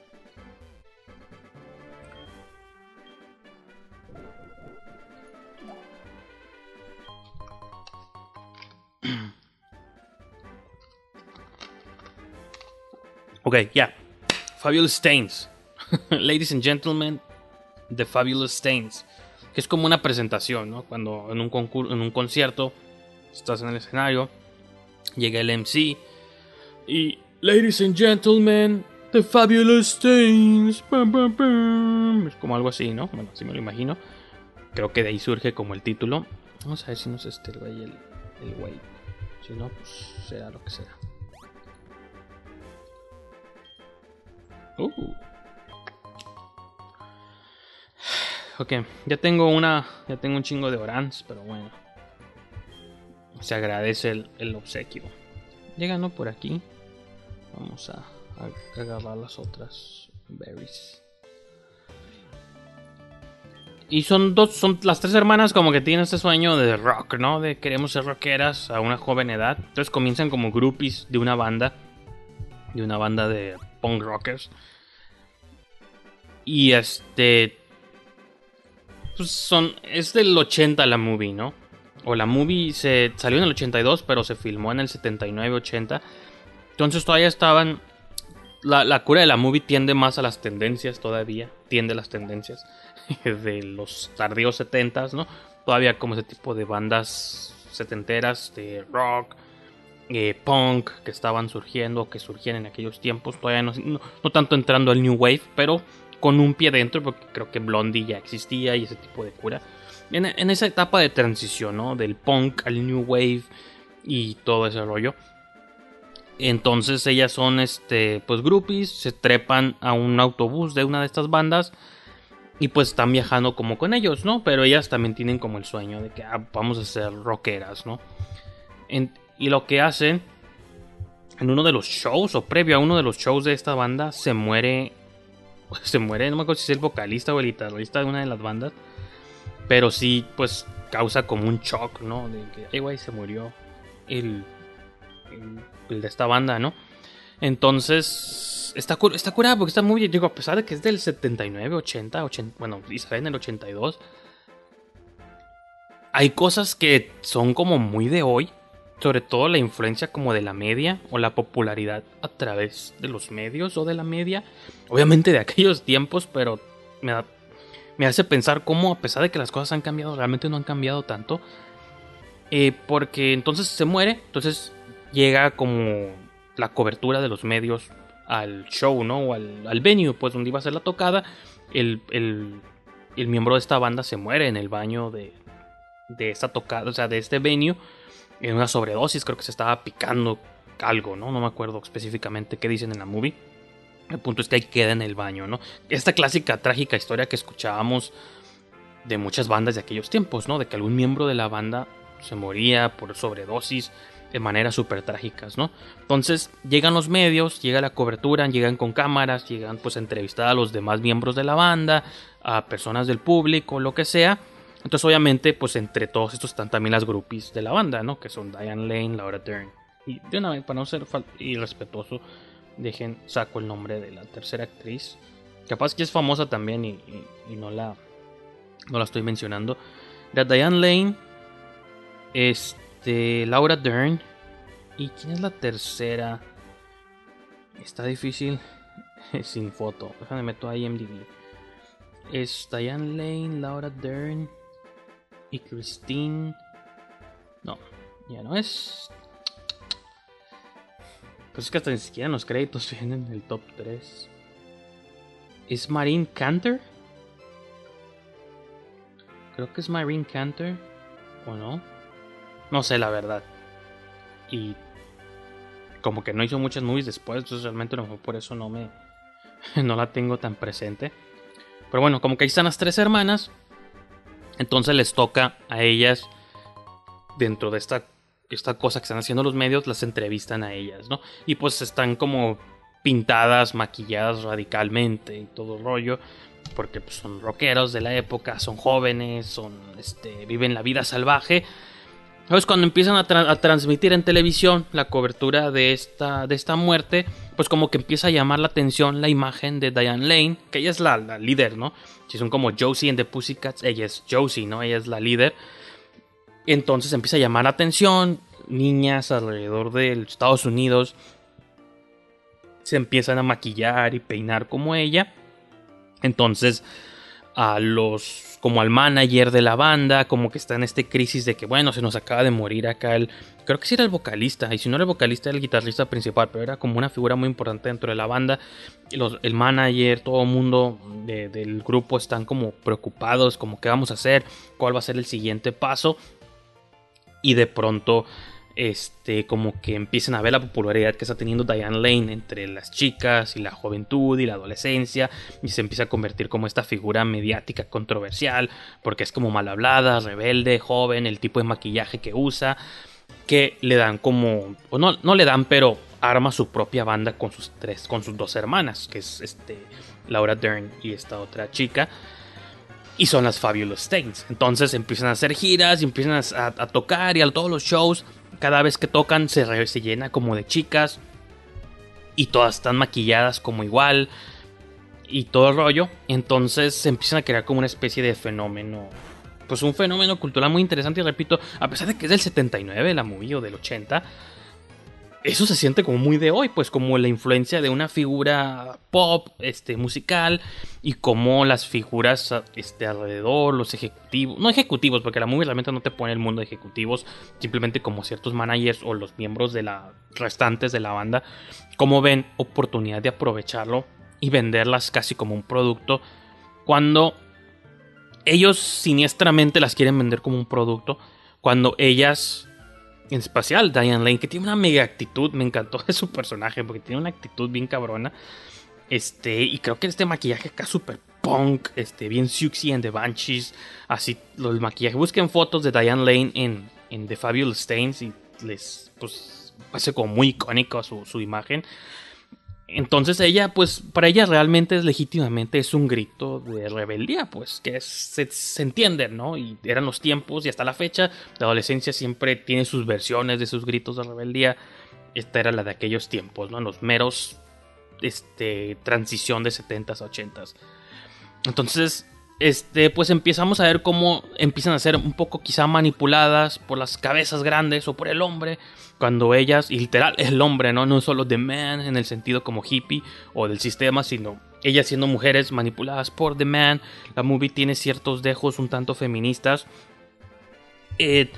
ok, ya. Fabulous Stains. Ladies and gentlemen, The Fabulous Stains. Que es como una presentación, ¿no? Cuando en un, concurso, en un concierto estás en el escenario, llega el MC y Ladies and gentlemen, The Fabulous Stains. Es como algo así, ¿no? Bueno, así me lo imagino. Creo que de ahí surge como el título. Vamos a ver si no es este el güey, el, el. Si no, pues será lo que será. Uh. Ok, ya tengo una. Ya tengo un chingo de orans, pero bueno se agradece el, obsequio. Llegando por aquí, vamos a, agarrar las otras berries. Y son dos, son las tres hermanas como que tienen este sueño de rock, ¿no? De queremos ser rockeras a una joven edad. Entonces comienzan como groupies de una banda. De una banda de punk rockers. Y este. Pues son. Es del 80 la movie, ¿no? O la movie se salió en el 82, pero se filmó en el 79-80. Entonces todavía estaban... La, cura de la movie tiende más a las tendencias todavía, tiende a las tendencias de los tardíos 70 ¿no? Todavía como ese tipo de bandas setenteras de rock, eh, punk que estaban surgiendo, que surgían en aquellos tiempos, todavía no, no, tanto entrando al New Wave, pero con un pie dentro, porque creo que Blondie ya existía y ese tipo de cura en, esa etapa de transición, ¿no? Del punk al new wave y todo ese rollo. Entonces ellas son, este, pues groupies, se trepan a un autobús de una de estas bandas y pues están viajando como con ellos, ¿no? Pero ellas también tienen como el sueño de que ah, vamos a ser rockeras, ¿no? y lo que hacen en uno de los shows o previo a uno de los shows de esta banda se muere, se muere, no me acuerdo si es el vocalista o el guitarrista de una de las bandas pero sí, pues causa como un shock, ¿no? De que, ay, güey, se murió el, el, de esta banda, ¿no? Entonces, está, está curada porque está muy, digo, a pesar de que es del 79, 80, 80 bueno, sale en el 82, hay cosas que son como muy de hoy, sobre todo la influencia como de la media o la popularidad a través de los medios o de la media, obviamente de aquellos tiempos, pero me da me hace pensar cómo, a pesar de que las cosas han cambiado, realmente no han cambiado tanto. Eh, porque entonces se muere, entonces llega como la cobertura de los medios al show, ¿no? O al, al venue, pues donde iba a ser la tocada. El, el, el, miembro de esta banda se muere en el baño de, de esta tocada, o sea, de este venue, en una sobredosis, creo que se estaba picando algo, ¿no? No me acuerdo específicamente qué dicen en la movie. El punto es que ahí queda en el baño, ¿no? Esta clásica, trágica historia que escuchábamos de muchas bandas de aquellos tiempos, ¿no? De que algún miembro de la banda se moría por sobredosis de maneras súper trágicas, ¿no? Entonces llegan los medios, llega la cobertura, llegan con cámaras, llegan pues a entrevistar a los demás miembros de la banda, a personas del público, lo que sea. Entonces obviamente pues entre todos estos están también las groupies de la banda, ¿no? Que son Diane Lane, Laura Dern. Y de una vez, para no ser irrespetuoso, dejen, saco el nombre de la tercera actriz. Capaz que es famosa también y, no, la, no la estoy mencionando. Era Diane Lane, este, Laura Dern. ¿Y quién es la tercera? Está difícil sin foto. Déjame meto a IMDb. Es Diane Lane, Laura Dern y Christine. No, ya no es. Pues es que hasta ni siquiera los créditos vienen en el top 3. ¿Es Marine Cantor? Creo que es Marine Cantor. ¿O no? No sé la verdad. Y como que no hizo muchas movies después, entonces realmente no por eso no me no la tengo tan presente. Pero bueno, como que ahí están las tres hermanas, entonces les toca a ellas dentro de esta esta cosa que están haciendo los medios, las entrevistan a ellas, ¿no? Y pues están como pintadas, maquilladas radicalmente y todo el rollo, porque pues, son rockeros de la época, son jóvenes, son, este, viven la vida salvaje. Entonces cuando empiezan a, transmitir en televisión la cobertura de esta, de esta muerte, pues como que empieza a llamar la atención la imagen de Diane Lane, que ella es la, la líder, ¿no? Si son como Josie en The Pussycats, ella es Josie, ¿no? Ella es la líder. Entonces empieza a llamar la atención, niñas alrededor de Estados Unidos se empiezan a maquillar y peinar como ella. Entonces, a los como al manager de la banda, como que está en este crisis de que bueno, se nos acaba de morir acá el creo que sí era el vocalista, y si no era el vocalista era el guitarrista principal, pero era como una figura muy importante dentro de la banda. el manager, todo el mundo del grupo están como preocupados, como qué vamos a hacer, cuál va a ser el siguiente paso y de pronto este, como que empiezan a ver la popularidad que está teniendo Diane Lane entre las chicas y la juventud y la adolescencia y se empieza a convertir como esta figura mediática controversial porque es como mal hablada, rebelde, joven, el tipo de maquillaje que usa que le dan como, o no, no le dan, pero arma su propia banda con sus tres, con sus dos hermanas, que es este Laura Dern y esta otra chica y son las Fabulous Stains. Entonces empiezan a hacer giras y empiezan a, tocar y a todos los shows, cada vez que tocan se, se llena como de chicas y todas están maquilladas como igual y todo el rollo. Entonces se empiezan a crear como una especie de fenómeno. Pues un fenómeno cultural muy interesante y repito, a pesar de que es del 79 la movie o del 80, eso se siente como muy de hoy, pues como la influencia de una figura pop, este, musical, y como las figuras este, alrededor, los ejecutivos, no ejecutivos, porque la movie realmente no te pone el mundo de ejecutivos, simplemente como ciertos managers o los miembros de la restantes de la banda, como ven oportunidad de aprovecharlo y venderlas casi como un producto, cuando ellos siniestramente las quieren vender como un producto, cuando ellas en especial Diane Lane, que tiene una mega actitud, me encantó su personaje, porque tiene una actitud bien cabrona. Este, y creo que este maquillaje acá súper punk, este, bien Siouxsie en The Banshees, así, lo del maquillaje. Busquen fotos de Diane Lane en, en The Fabulous Stains y les, pues, hace como muy icónico su, su imagen. Entonces ella, pues, para ella realmente es legítimamente es un grito de rebeldía, pues, que se, se, entiende, ¿no? Y eran los tiempos y hasta la fecha, la adolescencia siempre tiene sus versiones de sus gritos de rebeldía. Esta era la de aquellos tiempos, ¿no? Los meros, este, transición de 70s a 80s. Entonces, este, pues empezamos a ver cómo empiezan a ser un poco quizá manipuladas por las cabezas grandes o por el hombre cuando ellas, y literal, el hombre, ¿no? No solo de man en el sentido como hippie o del sistema, sino ellas siendo mujeres manipuladas por The Man. La movie tiene ciertos dejos un tanto feministas. Eh,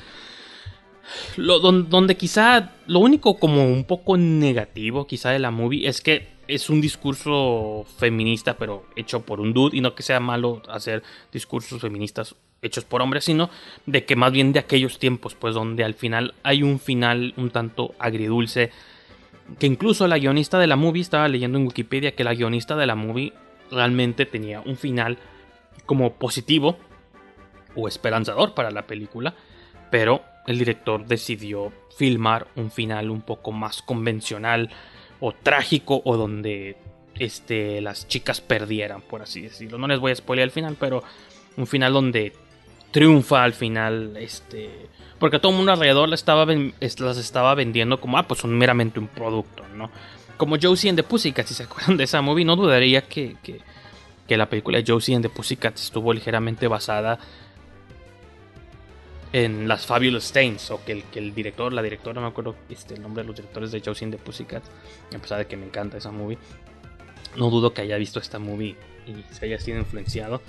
donde quizá lo único como un poco negativo quizá de la movie es que es un discurso feminista pero hecho por un dude y no que sea malo hacer discursos feministas hechos por hombres, sino de que más bien de aquellos tiempos, pues donde al final hay un final un tanto agridulce que incluso la guionista de la movie, estaba leyendo en Wikipedia que la guionista de la movie realmente tenía un final como positivo o esperanzador para la película, pero el director decidió filmar un final un poco más convencional o trágico o donde este, las chicas perdieran, por así decirlo. No les voy a spoilear el final, pero un final donde triunfa al final, este, porque todo el mundo alrededor las estaba, las estaba vendiendo como, ah, pues son meramente un producto, ¿no? Como Josie and the Pussycat, si se acuerdan de esa movie, no dudaría que, que, que la película Josie and the Pussycat estuvo ligeramente basada en las Fabulous Stains, o que el, que el director, la directora, no me acuerdo este, el nombre de los directores de and the Pussycat, a pesar de que me encanta esa movie, no dudo que haya visto esta movie y se haya sido influenciado.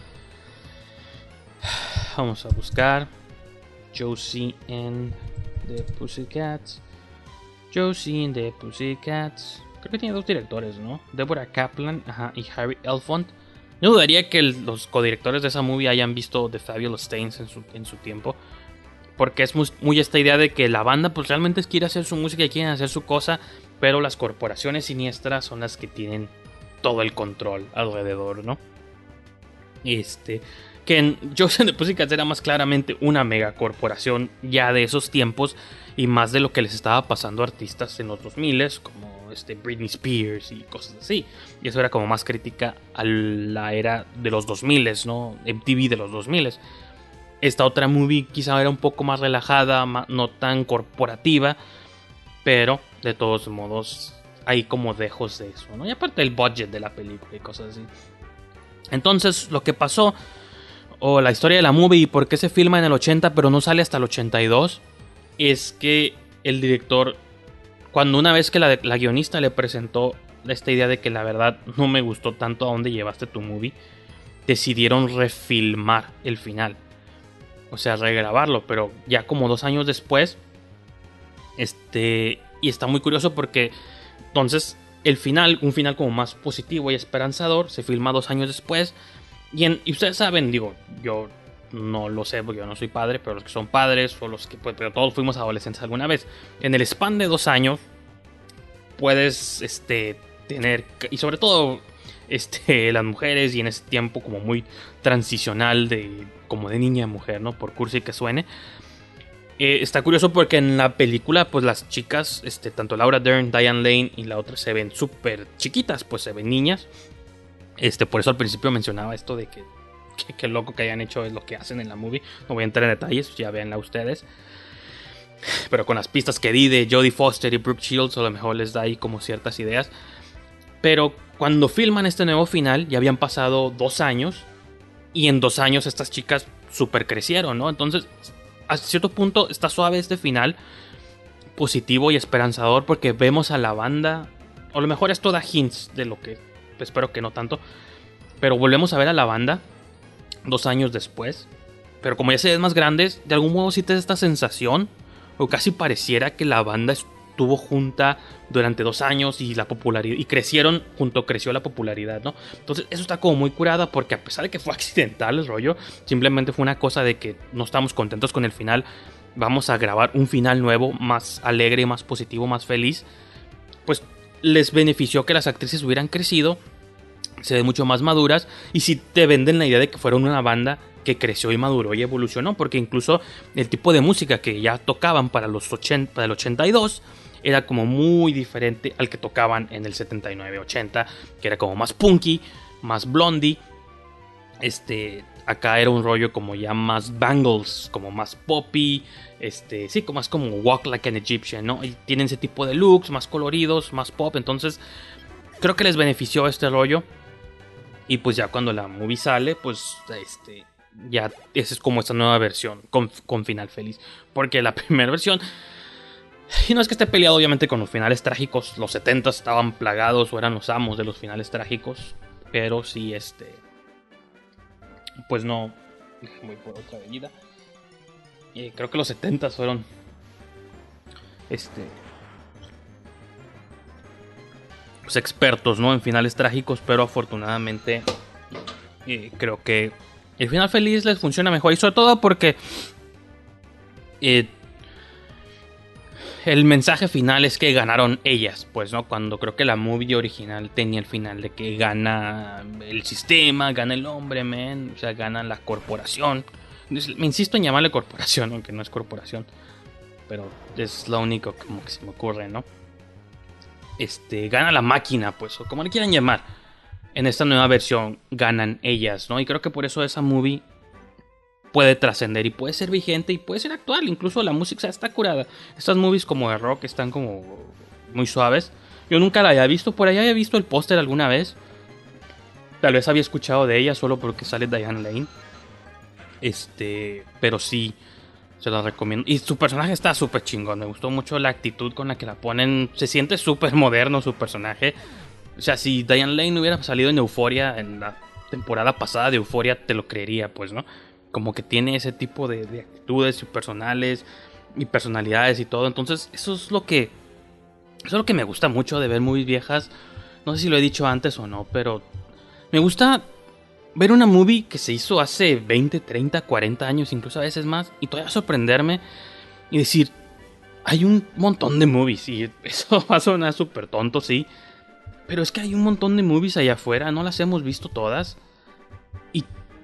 Vamos a buscar Josie and the Pussycats. Josie and the Pussycats. Creo que tiene dos directores, ¿no? Deborah Kaplan y Harry Elfont. No dudaría que los codirectores de esa movie hayan visto The Fabulous Stains en su, en su tiempo. Porque es muy, esta idea de que la banda pues realmente quiere hacer su música y quieren hacer su cosa, pero las corporaciones siniestras son las que tienen todo el control alrededor, ¿no? Este, que en Joseph de Pussycat era más claramente una megacorporación ya de esos tiempos y más de lo que les estaba pasando a artistas en los 2000 como este Britney Spears y cosas así. Y eso era como más crítica a la era de los 2000, ¿no? MTV de los 2000. Esta otra movie quizá era un poco más relajada, no tan corporativa, pero de todos modos hay como dejos de eso, ¿no? Y aparte el budget de la película y cosas así. Entonces, lo que pasó, o la historia de la movie y por qué se filma en el 80 pero no sale hasta el 82, es que el director, cuando una vez que la, la guionista le presentó esta idea de que la verdad no me gustó tanto a dónde llevaste tu movie, decidieron refilmar el final o sea, regrabarlo, pero ya como dos años después, este, y está muy curioso porque entonces el final, un final como más positivo y esperanzador, se filma dos años después, y, en, y ustedes saben, digo, yo no lo sé porque yo no soy padre, pero los que son padres o los que, pues, pero todos fuimos adolescentes alguna vez, en el span de dos años, puedes, este, tener, y sobre todo este, las mujeres y en ese tiempo como muy transicional de como de niña a mujer, ¿no? Por cursi que suene. Eh, está curioso porque en la película, pues las chicas, este, tanto Laura Dern, Diane Lane y la otra se ven súper chiquitas, pues se ven niñas. Este, por eso al principio mencionaba esto de que qué loco que hayan hecho es lo que hacen en la movie. No voy a entrar en detalles, ya véanla ustedes. Pero con las pistas que di de Jodie Foster y Brooke Shields, a lo mejor les da ahí como ciertas ideas. Pero cuando filman este nuevo final, ya habían pasado dos años. Y en dos años estas chicas super crecieron, ¿no? Entonces, a cierto punto está suave este final. Positivo y esperanzador porque vemos a la banda. O a lo mejor esto da hints de lo que espero que no tanto. Pero volvemos a ver a la banda dos años después. Pero como ya se ven más grandes, de algún modo sí te da esta sensación. O casi pareciera que la banda estuvo junta durante dos años y la popularidad y crecieron junto creció la popularidad, ¿no? Entonces eso está como muy curada porque a pesar de que fue accidental el rollo, simplemente fue una cosa de que no estamos contentos con el final, vamos a grabar un final nuevo, más alegre, más positivo, más feliz, pues les benefició que las actrices hubieran crecido, se ven mucho más maduras y si te venden la idea de que fueron una banda que creció y maduró y evolucionó, porque incluso el tipo de música que ya tocaban para los 80, para el 82 era como muy diferente al que tocaban en el 79-80, que era como más punky, más blondie. Este, acá era un rollo como ya más bangles, como más poppy, este, sí, como más como walk like an Egyptian, ¿no? Y tienen ese tipo de looks, más coloridos, más pop, entonces creo que les benefició este rollo. Y pues ya cuando la movie sale, pues este, ya esa es como esta nueva versión con, con final feliz. Porque la primera versión y no es que esté peleado obviamente con los finales trágicos, los 70 estaban plagados o eran los amos de los finales trágicos, pero sí este pues no voy por otra avenida. Y creo que los 70 fueron este pues expertos, ¿no? En finales trágicos, pero afortunadamente eh, creo que el final feliz les funciona mejor y sobre todo porque eh, el mensaje final es que ganaron ellas, pues, ¿no? Cuando creo que la movie original tenía el final de que gana el sistema, gana el hombre, men, o sea, gana la corporación. Me insisto en llamarle corporación, aunque no es corporación, pero es lo único como que se me ocurre, ¿no? Este, gana la máquina, pues, o como le quieran llamar. En esta nueva versión ganan ellas, ¿no? Y creo que por eso esa movie puede trascender y puede ser vigente y puede ser actual. Incluso la música está curada. Estas movies como de rock están como muy suaves. Yo nunca la había visto. Por ahí había visto el póster alguna vez. Tal vez había escuchado de ella solo porque sale Diane Lane. Este, pero sí, se la recomiendo. Y su personaje está súper chingón. Me gustó mucho la actitud con la que la ponen. Se siente súper moderno su personaje. O sea, si Diane Lane hubiera salido en Euforia, en la temporada pasada de Euforia, te lo creería, pues, ¿no? Como que tiene ese tipo de, actitudes personales y personalidades y todo. Entonces, eso es lo que. Eso es lo que me gusta mucho de ver movies viejas. No sé si lo he dicho antes o no, pero me gusta ver una movie que se hizo hace 20, 30, 40 años, incluso a veces más, y todavía sorprenderme y decir, hay un montón de movies, y eso va a sonar súper tonto, sí, pero es que hay un montón de movies allá afuera, no las hemos visto todas, y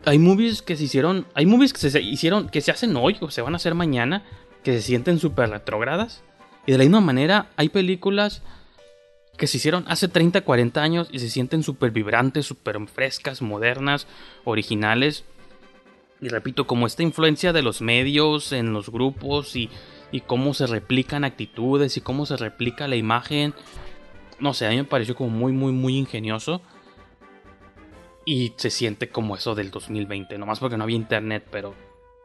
hay movies que se hicieron, hay movies que se hicieron, que se hacen hoy o se van a hacer mañana, que se sienten súper retrógradas. Y de la misma manera hay películas que se hicieron hace 30, 40 años y se sienten súper vibrantes, súper frescas, modernas, originales. Y repito, como esta influencia de los medios en los grupos y, y cómo se replican actitudes y cómo se replica la imagen. No sé, a mí me pareció como muy, muy, muy ingenioso y se siente como eso del 2020, nomás porque no había internet, pero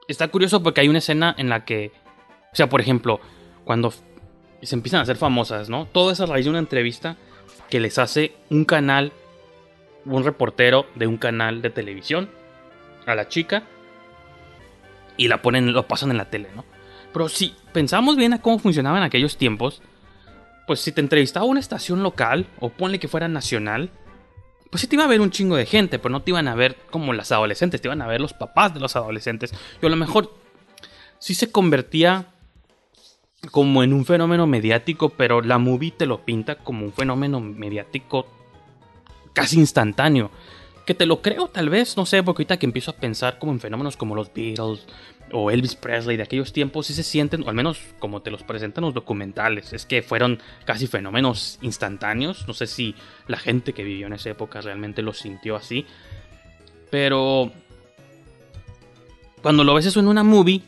está curioso porque hay una escena en la que, o sea, por ejemplo, cuando se empiezan a hacer famosas, ¿no? Todo eso a raíz de una entrevista que les hace un canal, un reportero de un canal de televisión a la chica y la ponen, lo pasan en la tele, ¿no? Pero si pensamos bien a cómo funcionaba en aquellos tiempos, pues si te entrevistaba una estación local o ponle que fuera nacional, pues sí te iba a ver un chingo de gente, pero no te iban a ver como las adolescentes, te iban a ver los papás de los adolescentes. Y a lo mejor sí se convertía como en un fenómeno mediático, pero la movie te lo pinta como un fenómeno mediático casi instantáneo. Que te lo creo tal vez, no sé, porque ahorita que empiezo a pensar como en fenómenos como los Beatles o Elvis Presley de aquellos tiempos, sí se sienten, o al menos como te los presentan los documentales, es que fueron casi fenómenos instantáneos. No sé si la gente que vivió en esa época realmente lo sintió así. Pero cuando lo ves eso en una movie,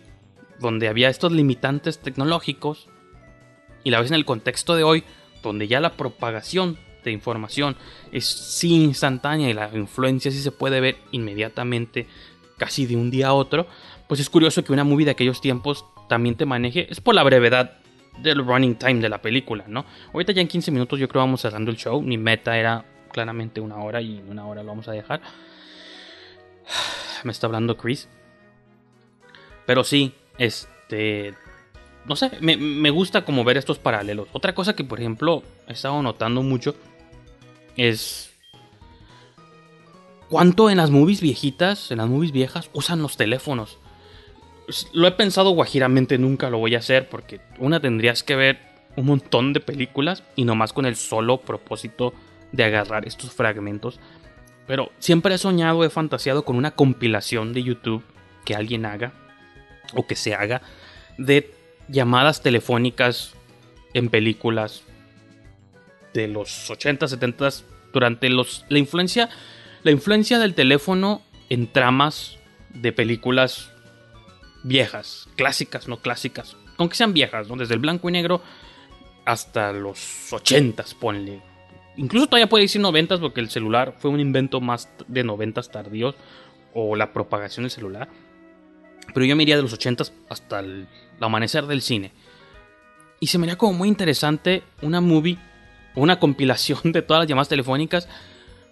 donde había estos limitantes tecnológicos, y la ves en el contexto de hoy, donde ya la propagación de información es sí instantánea y la influencia sí se puede ver inmediatamente, casi de un día a otro, pues es curioso que una movie de aquellos tiempos también te maneje, es por la brevedad del running time de la película, ¿no? Ahorita ya en 15 minutos yo creo vamos cerrando el show, mi meta era claramente una hora y en una hora lo vamos a dejar. Me está hablando Chris. Pero sí, este no sé, me, me, gusta como ver estos paralelos. Otra cosa que, por ejemplo, he estado notando mucho es cuánto en las movies viejitas, en las movies viejas, usan los teléfonos. Lo he pensado guajiramente, nunca lo voy a hacer porque una tendrías que ver un montón de películas y nomás con el solo propósito de agarrar estos fragmentos. Pero siempre he soñado, he fantaseado con una compilación de YouTube que alguien haga o que se haga de llamadas telefónicas en películas de los 80, 70 durante los la influencia la influencia del teléfono en tramas de películas viejas, clásicas, no clásicas, aunque sean viejas, ¿no? desde el blanco y negro hasta los 80, ponle. Incluso todavía puede decir 90 porque el celular fue un invento más de 90 tardíos o la propagación del celular. Pero yo me iría de los 80 hasta el, el amanecer del cine. Y se me haría como muy interesante una movie una compilación de todas las llamadas telefónicas.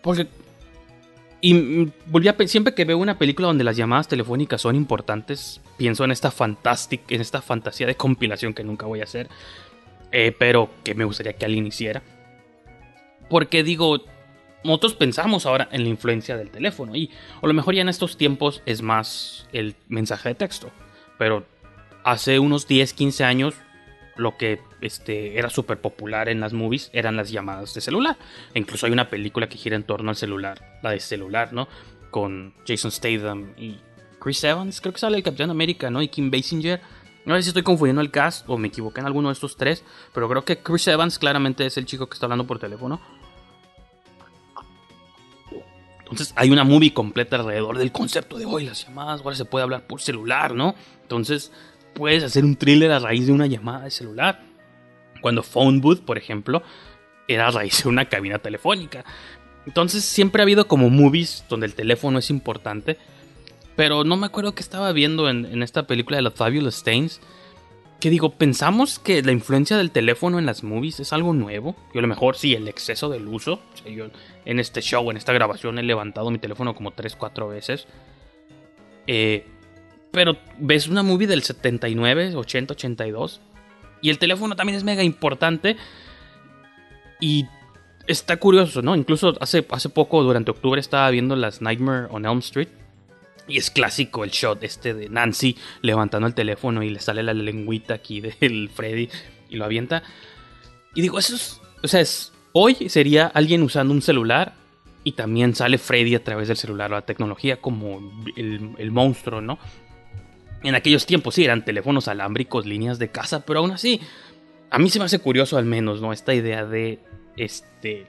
Porque. Y volví a siempre que veo una película donde las llamadas telefónicas son importantes, pienso en esta fantastic, en esta fantasía de compilación que nunca voy a hacer, eh, pero que me gustaría que alguien hiciera. Porque digo, nosotros pensamos ahora en la influencia del teléfono y a lo mejor ya en estos tiempos es más el mensaje de texto, pero hace unos 10, 15 años lo que este, era súper popular en las movies eran las llamadas de celular. E incluso hay una película que gira en torno al celular, la de celular, ¿no? Con Jason Statham y Chris Evans, creo que sale el Capitán América, ¿no? Y Kim Basinger. No sé si estoy confundiendo el cast o me equivoqué en alguno de estos tres, pero creo que Chris Evans claramente es el chico que está hablando por teléfono. Entonces hay una movie completa alrededor del concepto de hoy, las llamadas, ahora se puede hablar por celular, ¿no? Entonces puedes hacer un thriller a raíz de una llamada de celular. Cuando Phone Booth, por ejemplo, era a raíz de una cabina telefónica. Entonces siempre ha habido como movies donde el teléfono es importante. Pero no me acuerdo que estaba viendo en, esta película de los Fabulous Stains. Que digo, pensamos que la influencia del teléfono en las movies es algo nuevo. Yo a lo mejor sí, el exceso del uso. yo en este show, en esta grabación, he levantado mi teléfono como 3-4 veces. Eh, pero ves una movie del 79, 80, 82. Y el teléfono también es mega importante. Y está curioso, ¿no? Incluso hace, hace poco, durante octubre, estaba viendo las Nightmare on Elm Street. Y es clásico el shot este de Nancy levantando el teléfono y le sale la lengüita aquí del Freddy y lo avienta. Y digo, eso es. O sea, es, hoy sería alguien usando un celular y también sale Freddy a través del celular o la tecnología como el, el monstruo, ¿no? En aquellos tiempos sí eran teléfonos alámbricos, líneas de casa, pero aún así, a mí se me hace curioso al menos, ¿no? Esta idea de este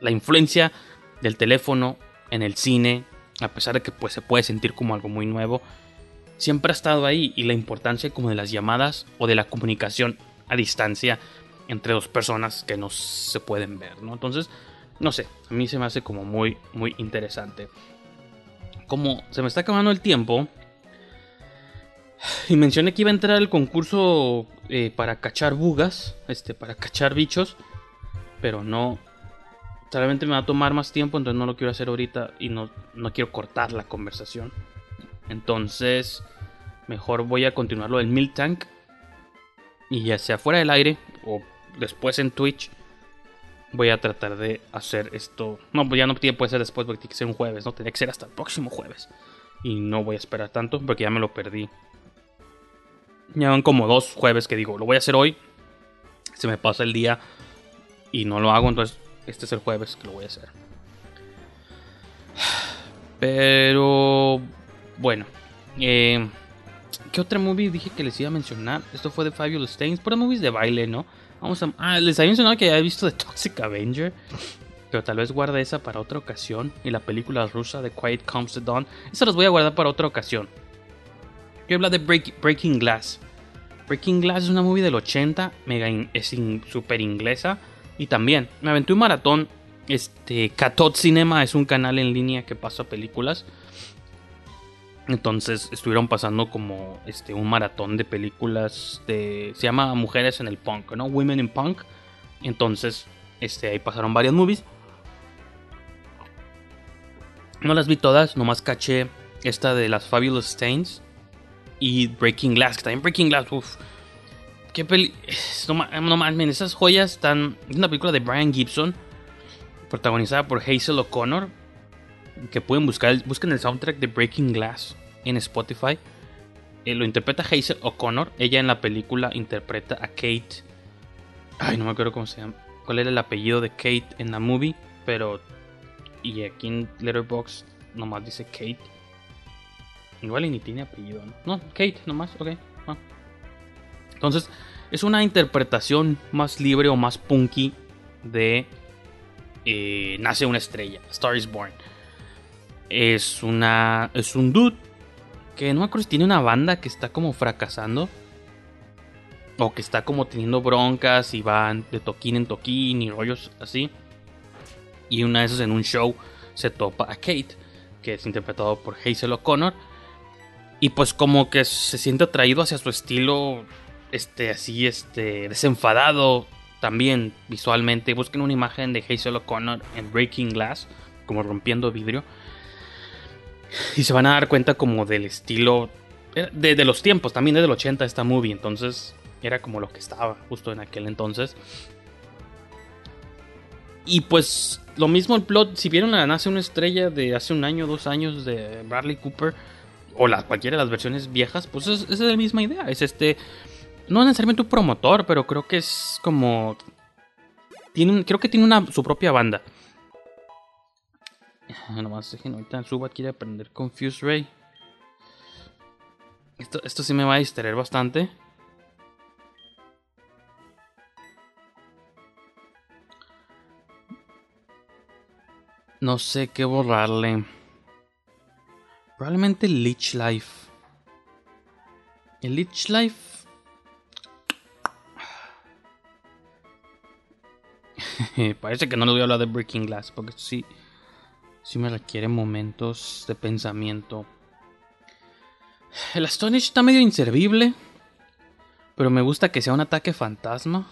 la influencia del teléfono en el cine, a pesar de que pues se puede sentir como algo muy nuevo, siempre ha estado ahí y la importancia como de las llamadas o de la comunicación a distancia entre dos personas que no se pueden ver, ¿no? Entonces, no sé, a mí se me hace como muy muy interesante. Como se me está acabando el tiempo, y mencioné que iba a entrar al concurso eh, para cachar bugas, este, para cachar bichos, pero no. Realmente me va a tomar más tiempo, entonces no lo quiero hacer ahorita y no, no quiero cortar la conversación. Entonces, mejor voy a continuar lo del Milk Tank. Y ya sea fuera del aire o después en Twitch, voy a tratar de hacer esto. No, pues ya no puede ser después porque tiene que ser un jueves, ¿no? Tiene que ser hasta el próximo jueves. Y no voy a esperar tanto porque ya me lo perdí ya van como dos jueves que digo, lo voy a hacer hoy. Se me pasa el día y no lo hago, entonces este es el jueves que lo voy a hacer. Pero bueno, eh, ¿qué otra movie dije que les iba a mencionar? Esto fue de Fabulous Stains, por movies de baile, ¿no? Vamos a. Ah, les había mencionado que había visto The Toxic Avenger. Pero tal vez guarde esa para otra ocasión. Y la película rusa de Quiet Comes the Dawn. Esa las voy a guardar para otra ocasión. Quiero hablar de Breaking Glass. Breaking Glass es una movie del 80, mega es super inglesa. Y también me aventé un maratón. Este, Catot Cinema es un canal en línea que pasa películas. Entonces estuvieron pasando como este, un maratón de películas. Se llama Mujeres en el Punk, ¿no? Women in Punk. Entonces, este, ahí pasaron varias movies. No las vi todas, nomás caché esta de las Fabulous Stains y Breaking Glass, que también Breaking Glass, uff. Qué peli. No, no esas joyas están. Es una película de Brian Gibson, protagonizada por Hazel O'Connor. Que pueden buscar. Busquen el soundtrack de Breaking Glass en Spotify. Eh, lo interpreta Hazel O'Connor. Ella en la película interpreta a Kate. Ay, no me acuerdo cómo se llama. ¿Cuál era el apellido de Kate en la movie? Pero. Y aquí en Letterboxd nomás dice Kate. Igual y ni tiene apellido, ¿no? Kate, nomás, ok. Ah. Entonces, es una interpretación más libre o más punky de eh, Nace una estrella, Star is Born. Es una. Es un dude que no me acuerdo si tiene una banda que está como fracasando. O que está como teniendo broncas y van de toquín en toquín y rollos así. Y una de esas en un show se topa a Kate, que es interpretado por Hazel O'Connor y pues como que se siente atraído hacia su estilo, este, así, este, desenfadado también visualmente. Busquen una imagen de Hazel O'Connor en Breaking Glass, como rompiendo vidrio. Y se van a dar cuenta como del estilo eh, de, los tiempos, también desde el 80 esta movie, entonces era como lo que estaba justo en aquel entonces. Y pues lo mismo el plot, si vieron la Nace una estrella de hace un año, dos años de Bradley Cooper, o la, cualquiera de las versiones viejas, pues es, es la misma idea. Es este no necesariamente un promotor, pero creo que es como tiene creo que tiene una su propia banda. Nomás dejen ahorita Subat quiere aprender Confuse Ray. Esto, esto sí me va a distraer bastante. No sé qué borrarle. Probablemente Leech Life. El Leech Life. Parece que no le voy a hablar de Breaking Glass. Porque sí. Sí me requiere momentos de pensamiento. El Astonish está medio inservible. Pero me gusta que sea un ataque fantasma.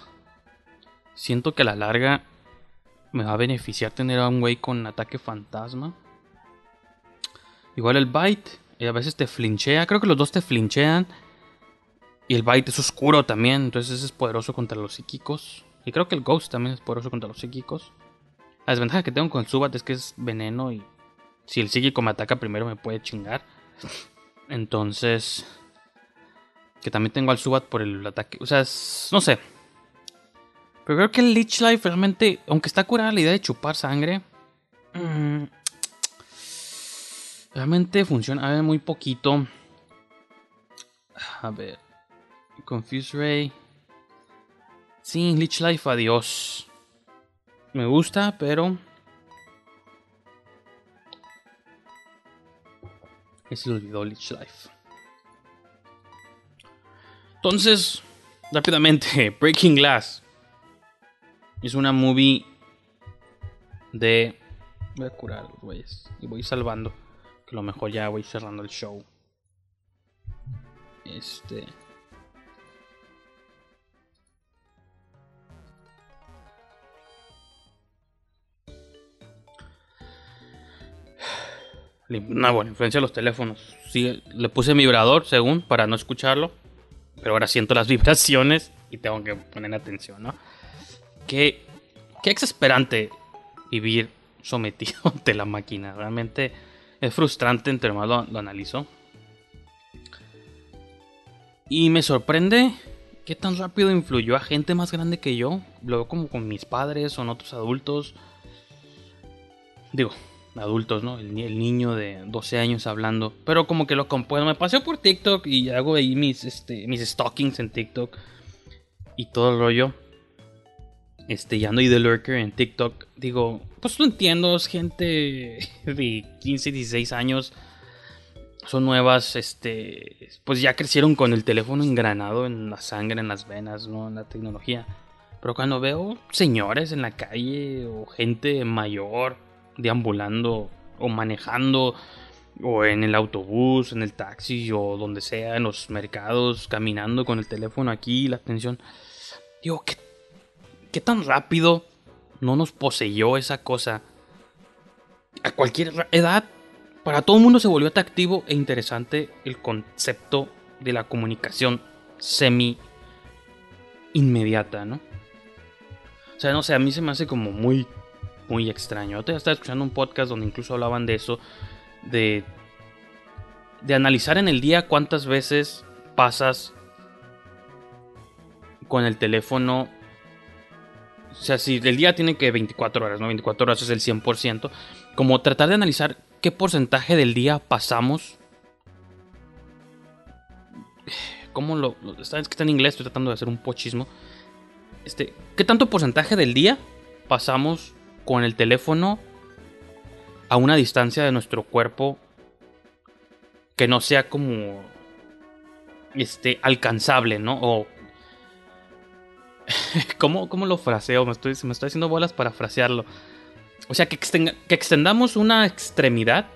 Siento que a la larga me va a beneficiar tener a un güey con ataque fantasma. Igual el Bite, y a veces te flinchea. Creo que los dos te flinchean. Y el Bite es oscuro también, entonces es poderoso contra los psíquicos. Y creo que el Ghost también es poderoso contra los psíquicos. La desventaja que tengo con el Subat es que es veneno y si el psíquico me ataca primero me puede chingar. Entonces... Que también tengo al Subat por el ataque. O sea, no sé. Pero creo que el Leech Life realmente, aunque está curada la idea de chupar sangre, mm, realmente funciona a ver, muy poquito. A ver, Confuse Ray. Sí, Leech Life, adiós. Me gusta, pero... Se olvidó Leech Life. Entonces, rápidamente, Breaking Glass. Es una movie de... Voy a curar güeyes. Y voy salvando. Que lo mejor ya voy cerrando el show. Este... Una buena influencia de los teléfonos. Sí, le puse vibrador, según, para no escucharlo. Pero ahora siento las vibraciones y tengo que poner atención, ¿no? Qué, qué exasperante vivir sometido ante la máquina. Realmente es frustrante entre más lo, analizo. Y me sorprende qué tan rápido influyó a gente más grande que yo. Lo veo como con mis padres o otros adultos. Digo, adultos, ¿no? El, niño de 12 años hablando. Pero como que lo compuesto. Me paseo por TikTok y hago ahí mis, este, mis stalkings en TikTok. Y todo el rollo. Este, ya ando ahí de lurker en TikTok. Digo, pues lo entiendo, es gente de 15, 16 años. Son nuevas, este, pues ya crecieron con el teléfono engranado en la sangre, en las venas, ¿no? En la tecnología. Pero cuando veo señores en la calle o gente mayor deambulando o manejando o en el autobús, en el taxi o donde sea, en los mercados, caminando con el teléfono aquí, la atención. Digo, ¿qué, qué tan rápido no nos poseyó esa cosa? A cualquier edad, para todo el mundo se volvió atractivo e interesante el concepto de la comunicación semi inmediata, ¿no? O sea, no sé, a mí se me hace como muy muy extraño. Yo estaba escuchando un podcast donde incluso hablaban de eso, de, de analizar en el día cuántas veces pasas con el teléfono. O sea, si el día tiene que 24 horas, ¿no? 24 horas es el 100%. Como tratar de analizar qué porcentaje del día pasamos. ¿Cómo lo.? está, es que está en inglés, estoy tratando de hacer un pochismo. Este, ¿Qué tanto porcentaje del día pasamos con el teléfono a una distancia de nuestro cuerpo que no sea como este alcanzable, ¿no? O ¿Cómo, ¿Cómo, lo fraseo? Me estoy, me estoy haciendo bolas para frasearlo. O sea, que, que extendamos una extremidad,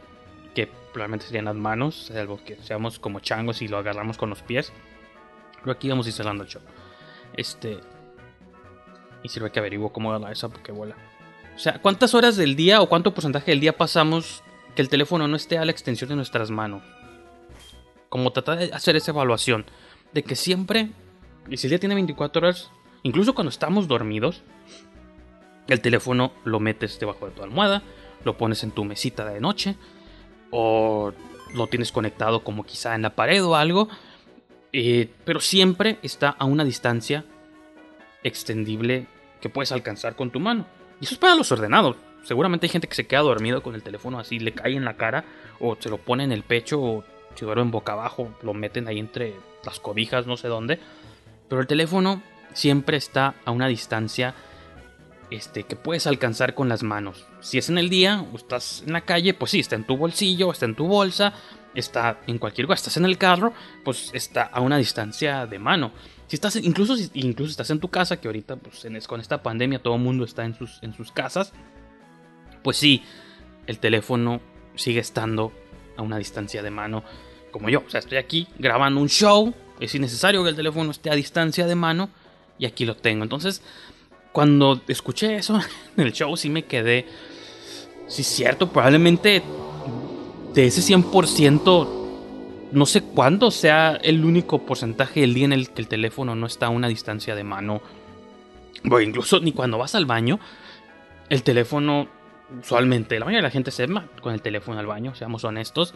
que probablemente serían las manos, algo que seamos como changos y lo agarramos con los pies. Pero aquí vamos cerrando el show. Este. Y sirve que averiguo cómo da esa vuela. O sea, ¿cuántas horas del día o cuánto porcentaje del día pasamos que el teléfono no esté a la extensión de nuestras manos? Como tratar de hacer esa evaluación. De que siempre, y si el día tiene 24 horas, incluso cuando estamos dormidos, el teléfono lo metes debajo de tu almohada, lo pones en tu mesita de noche, o lo tienes conectado como quizá en la pared o algo, Eh, pero siempre está a una distancia extendible que puedes alcanzar con tu mano. Y eso es para los ordenados. Seguramente hay gente que se queda dormido con el teléfono así, le cae en la cara, o se lo pone en el pecho, o si duermen boca abajo, lo meten ahí entre las cobijas, no sé dónde. Pero el teléfono siempre está a una distancia este, que puedes alcanzar con las manos. Si es en el día estás en la calle, pues sí, está en tu bolsillo, está en tu bolsa, está en cualquier lugar, estás en el carro, pues está a una distancia de mano. Si estás, incluso, incluso estás en tu casa, que ahorita pues, con esta pandemia todo el mundo está en sus, en sus casas, pues sí, el teléfono sigue estando a una distancia de mano como yo. O sea, estoy aquí grabando un show, es innecesario que el teléfono esté a distancia de mano y aquí lo tengo. Entonces, cuando escuché eso en el show sí me quedé, sí cierto, probablemente de ese 100%, no sé cuándo sea el único porcentaje del día en el que el teléfono no está a una distancia de mano. O incluso ni cuando vas al baño, el teléfono, usualmente, la mayoría de la gente se va con el teléfono al baño, seamos honestos.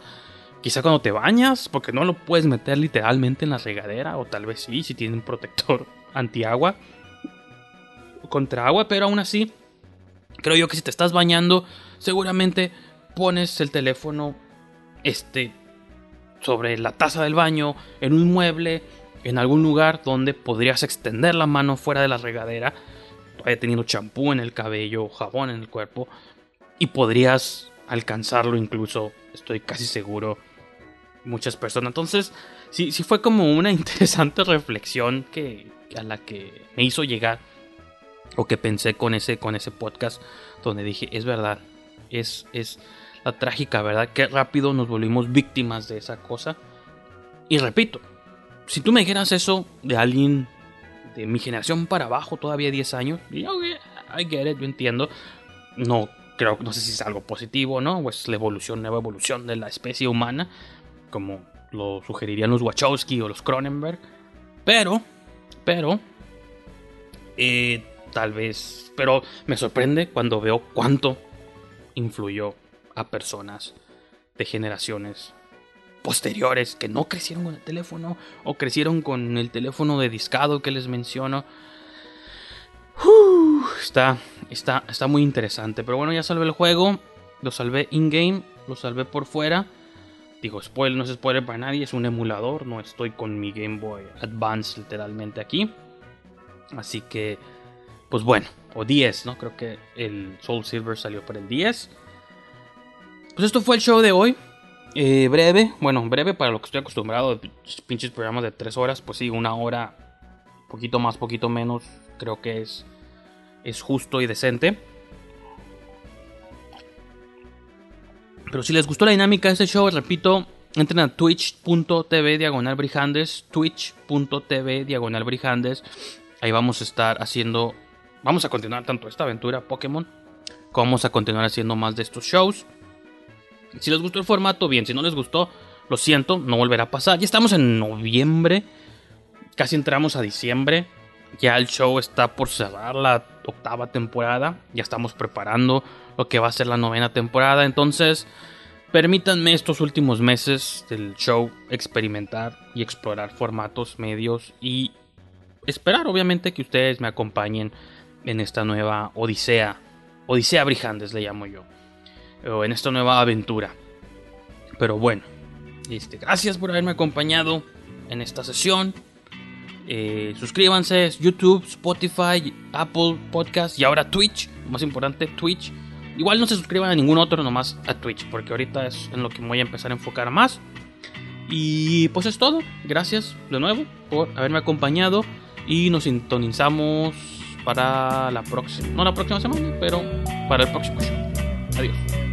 Quizá cuando te bañas, porque no lo puedes meter literalmente en la regadera, o tal vez sí, si tiene un protector antiagua contra agua, pero aún así, creo yo que si te estás bañando, seguramente pones el teléfono este sobre la taza del baño, en un mueble, en algún lugar donde podrías extender la mano fuera de la regadera, todavía teniendo champú en el cabello, jabón en el cuerpo, y podrías alcanzarlo incluso, estoy casi seguro, muchas personas. Entonces, sí, sí fue como una interesante reflexión que, a la que me hizo llegar o que pensé con ese, con ese podcast donde dije, es verdad, es, es la trágica verdad, que rápido nos volvimos víctimas de esa cosa. Y repito, si tú me dijeras eso de alguien de mi generación para abajo, todavía 10 años, yo, I get it, yo entiendo. No creo, no sé si es algo positivo, ¿no? O es la evolución, nueva evolución de la especie humana, como lo sugerirían los Wachowski o los Cronenberg. Pero, pero, eh, tal vez, pero me sorprende cuando veo cuánto influyó a personas de generaciones posteriores que no crecieron con el teléfono o crecieron con el teléfono de discado que les menciono. está, está, está muy interesante. Pero bueno, ya salvé el juego. Lo salvé in-game. Lo salvé por fuera. Digo, spoiler, no es spoiler para nadie. Es un emulador. No estoy con mi Game Boy Advance literalmente aquí. Así que pues bueno, o 10, ¿no? Creo que el Soul Silver salió por el 10. Pues esto fue el show de hoy. Eh, breve, bueno, breve para lo que estoy acostumbrado, pinches programas de 3 horas, pues sí, una hora, poquito más, poquito menos, creo que es, es justo y decente. Pero si les gustó la dinámica de este show, repito, entren a twitch.tv diagonal brijandes, twitch.tv diagonal brijandes. Ahí vamos a estar haciendo vamos a continuar tanto esta aventura Pokémon como vamos a continuar haciendo más de estos shows. Si les gustó el formato, bien. Si no les gustó, lo siento, no volverá a pasar. Ya estamos en noviembre, casi entramos a diciembre. Ya el show está por cerrar la octava temporada. Ya estamos preparando lo que va a ser la novena temporada. Entonces, permítanme estos últimos meses del show experimentar y explorar formatos, medios y esperar, obviamente, que ustedes me acompañen en esta nueva odisea, odisea Brijandes le llamo yo, o en esta nueva aventura. Pero bueno, este, gracias por haberme acompañado en esta sesión. Eh, suscríbanse, YouTube, Spotify, Apple Podcast y ahora Twitch, más importante Twitch. Igual no se suscriban a ningún otro, nomás a Twitch, porque ahorita es en lo que me voy a empezar a enfocar más. Y pues es todo. Gracias de nuevo por haberme acompañado y nos sintonizamos para la próxima, no la próxima semana, pero para el próximo show. Adiós.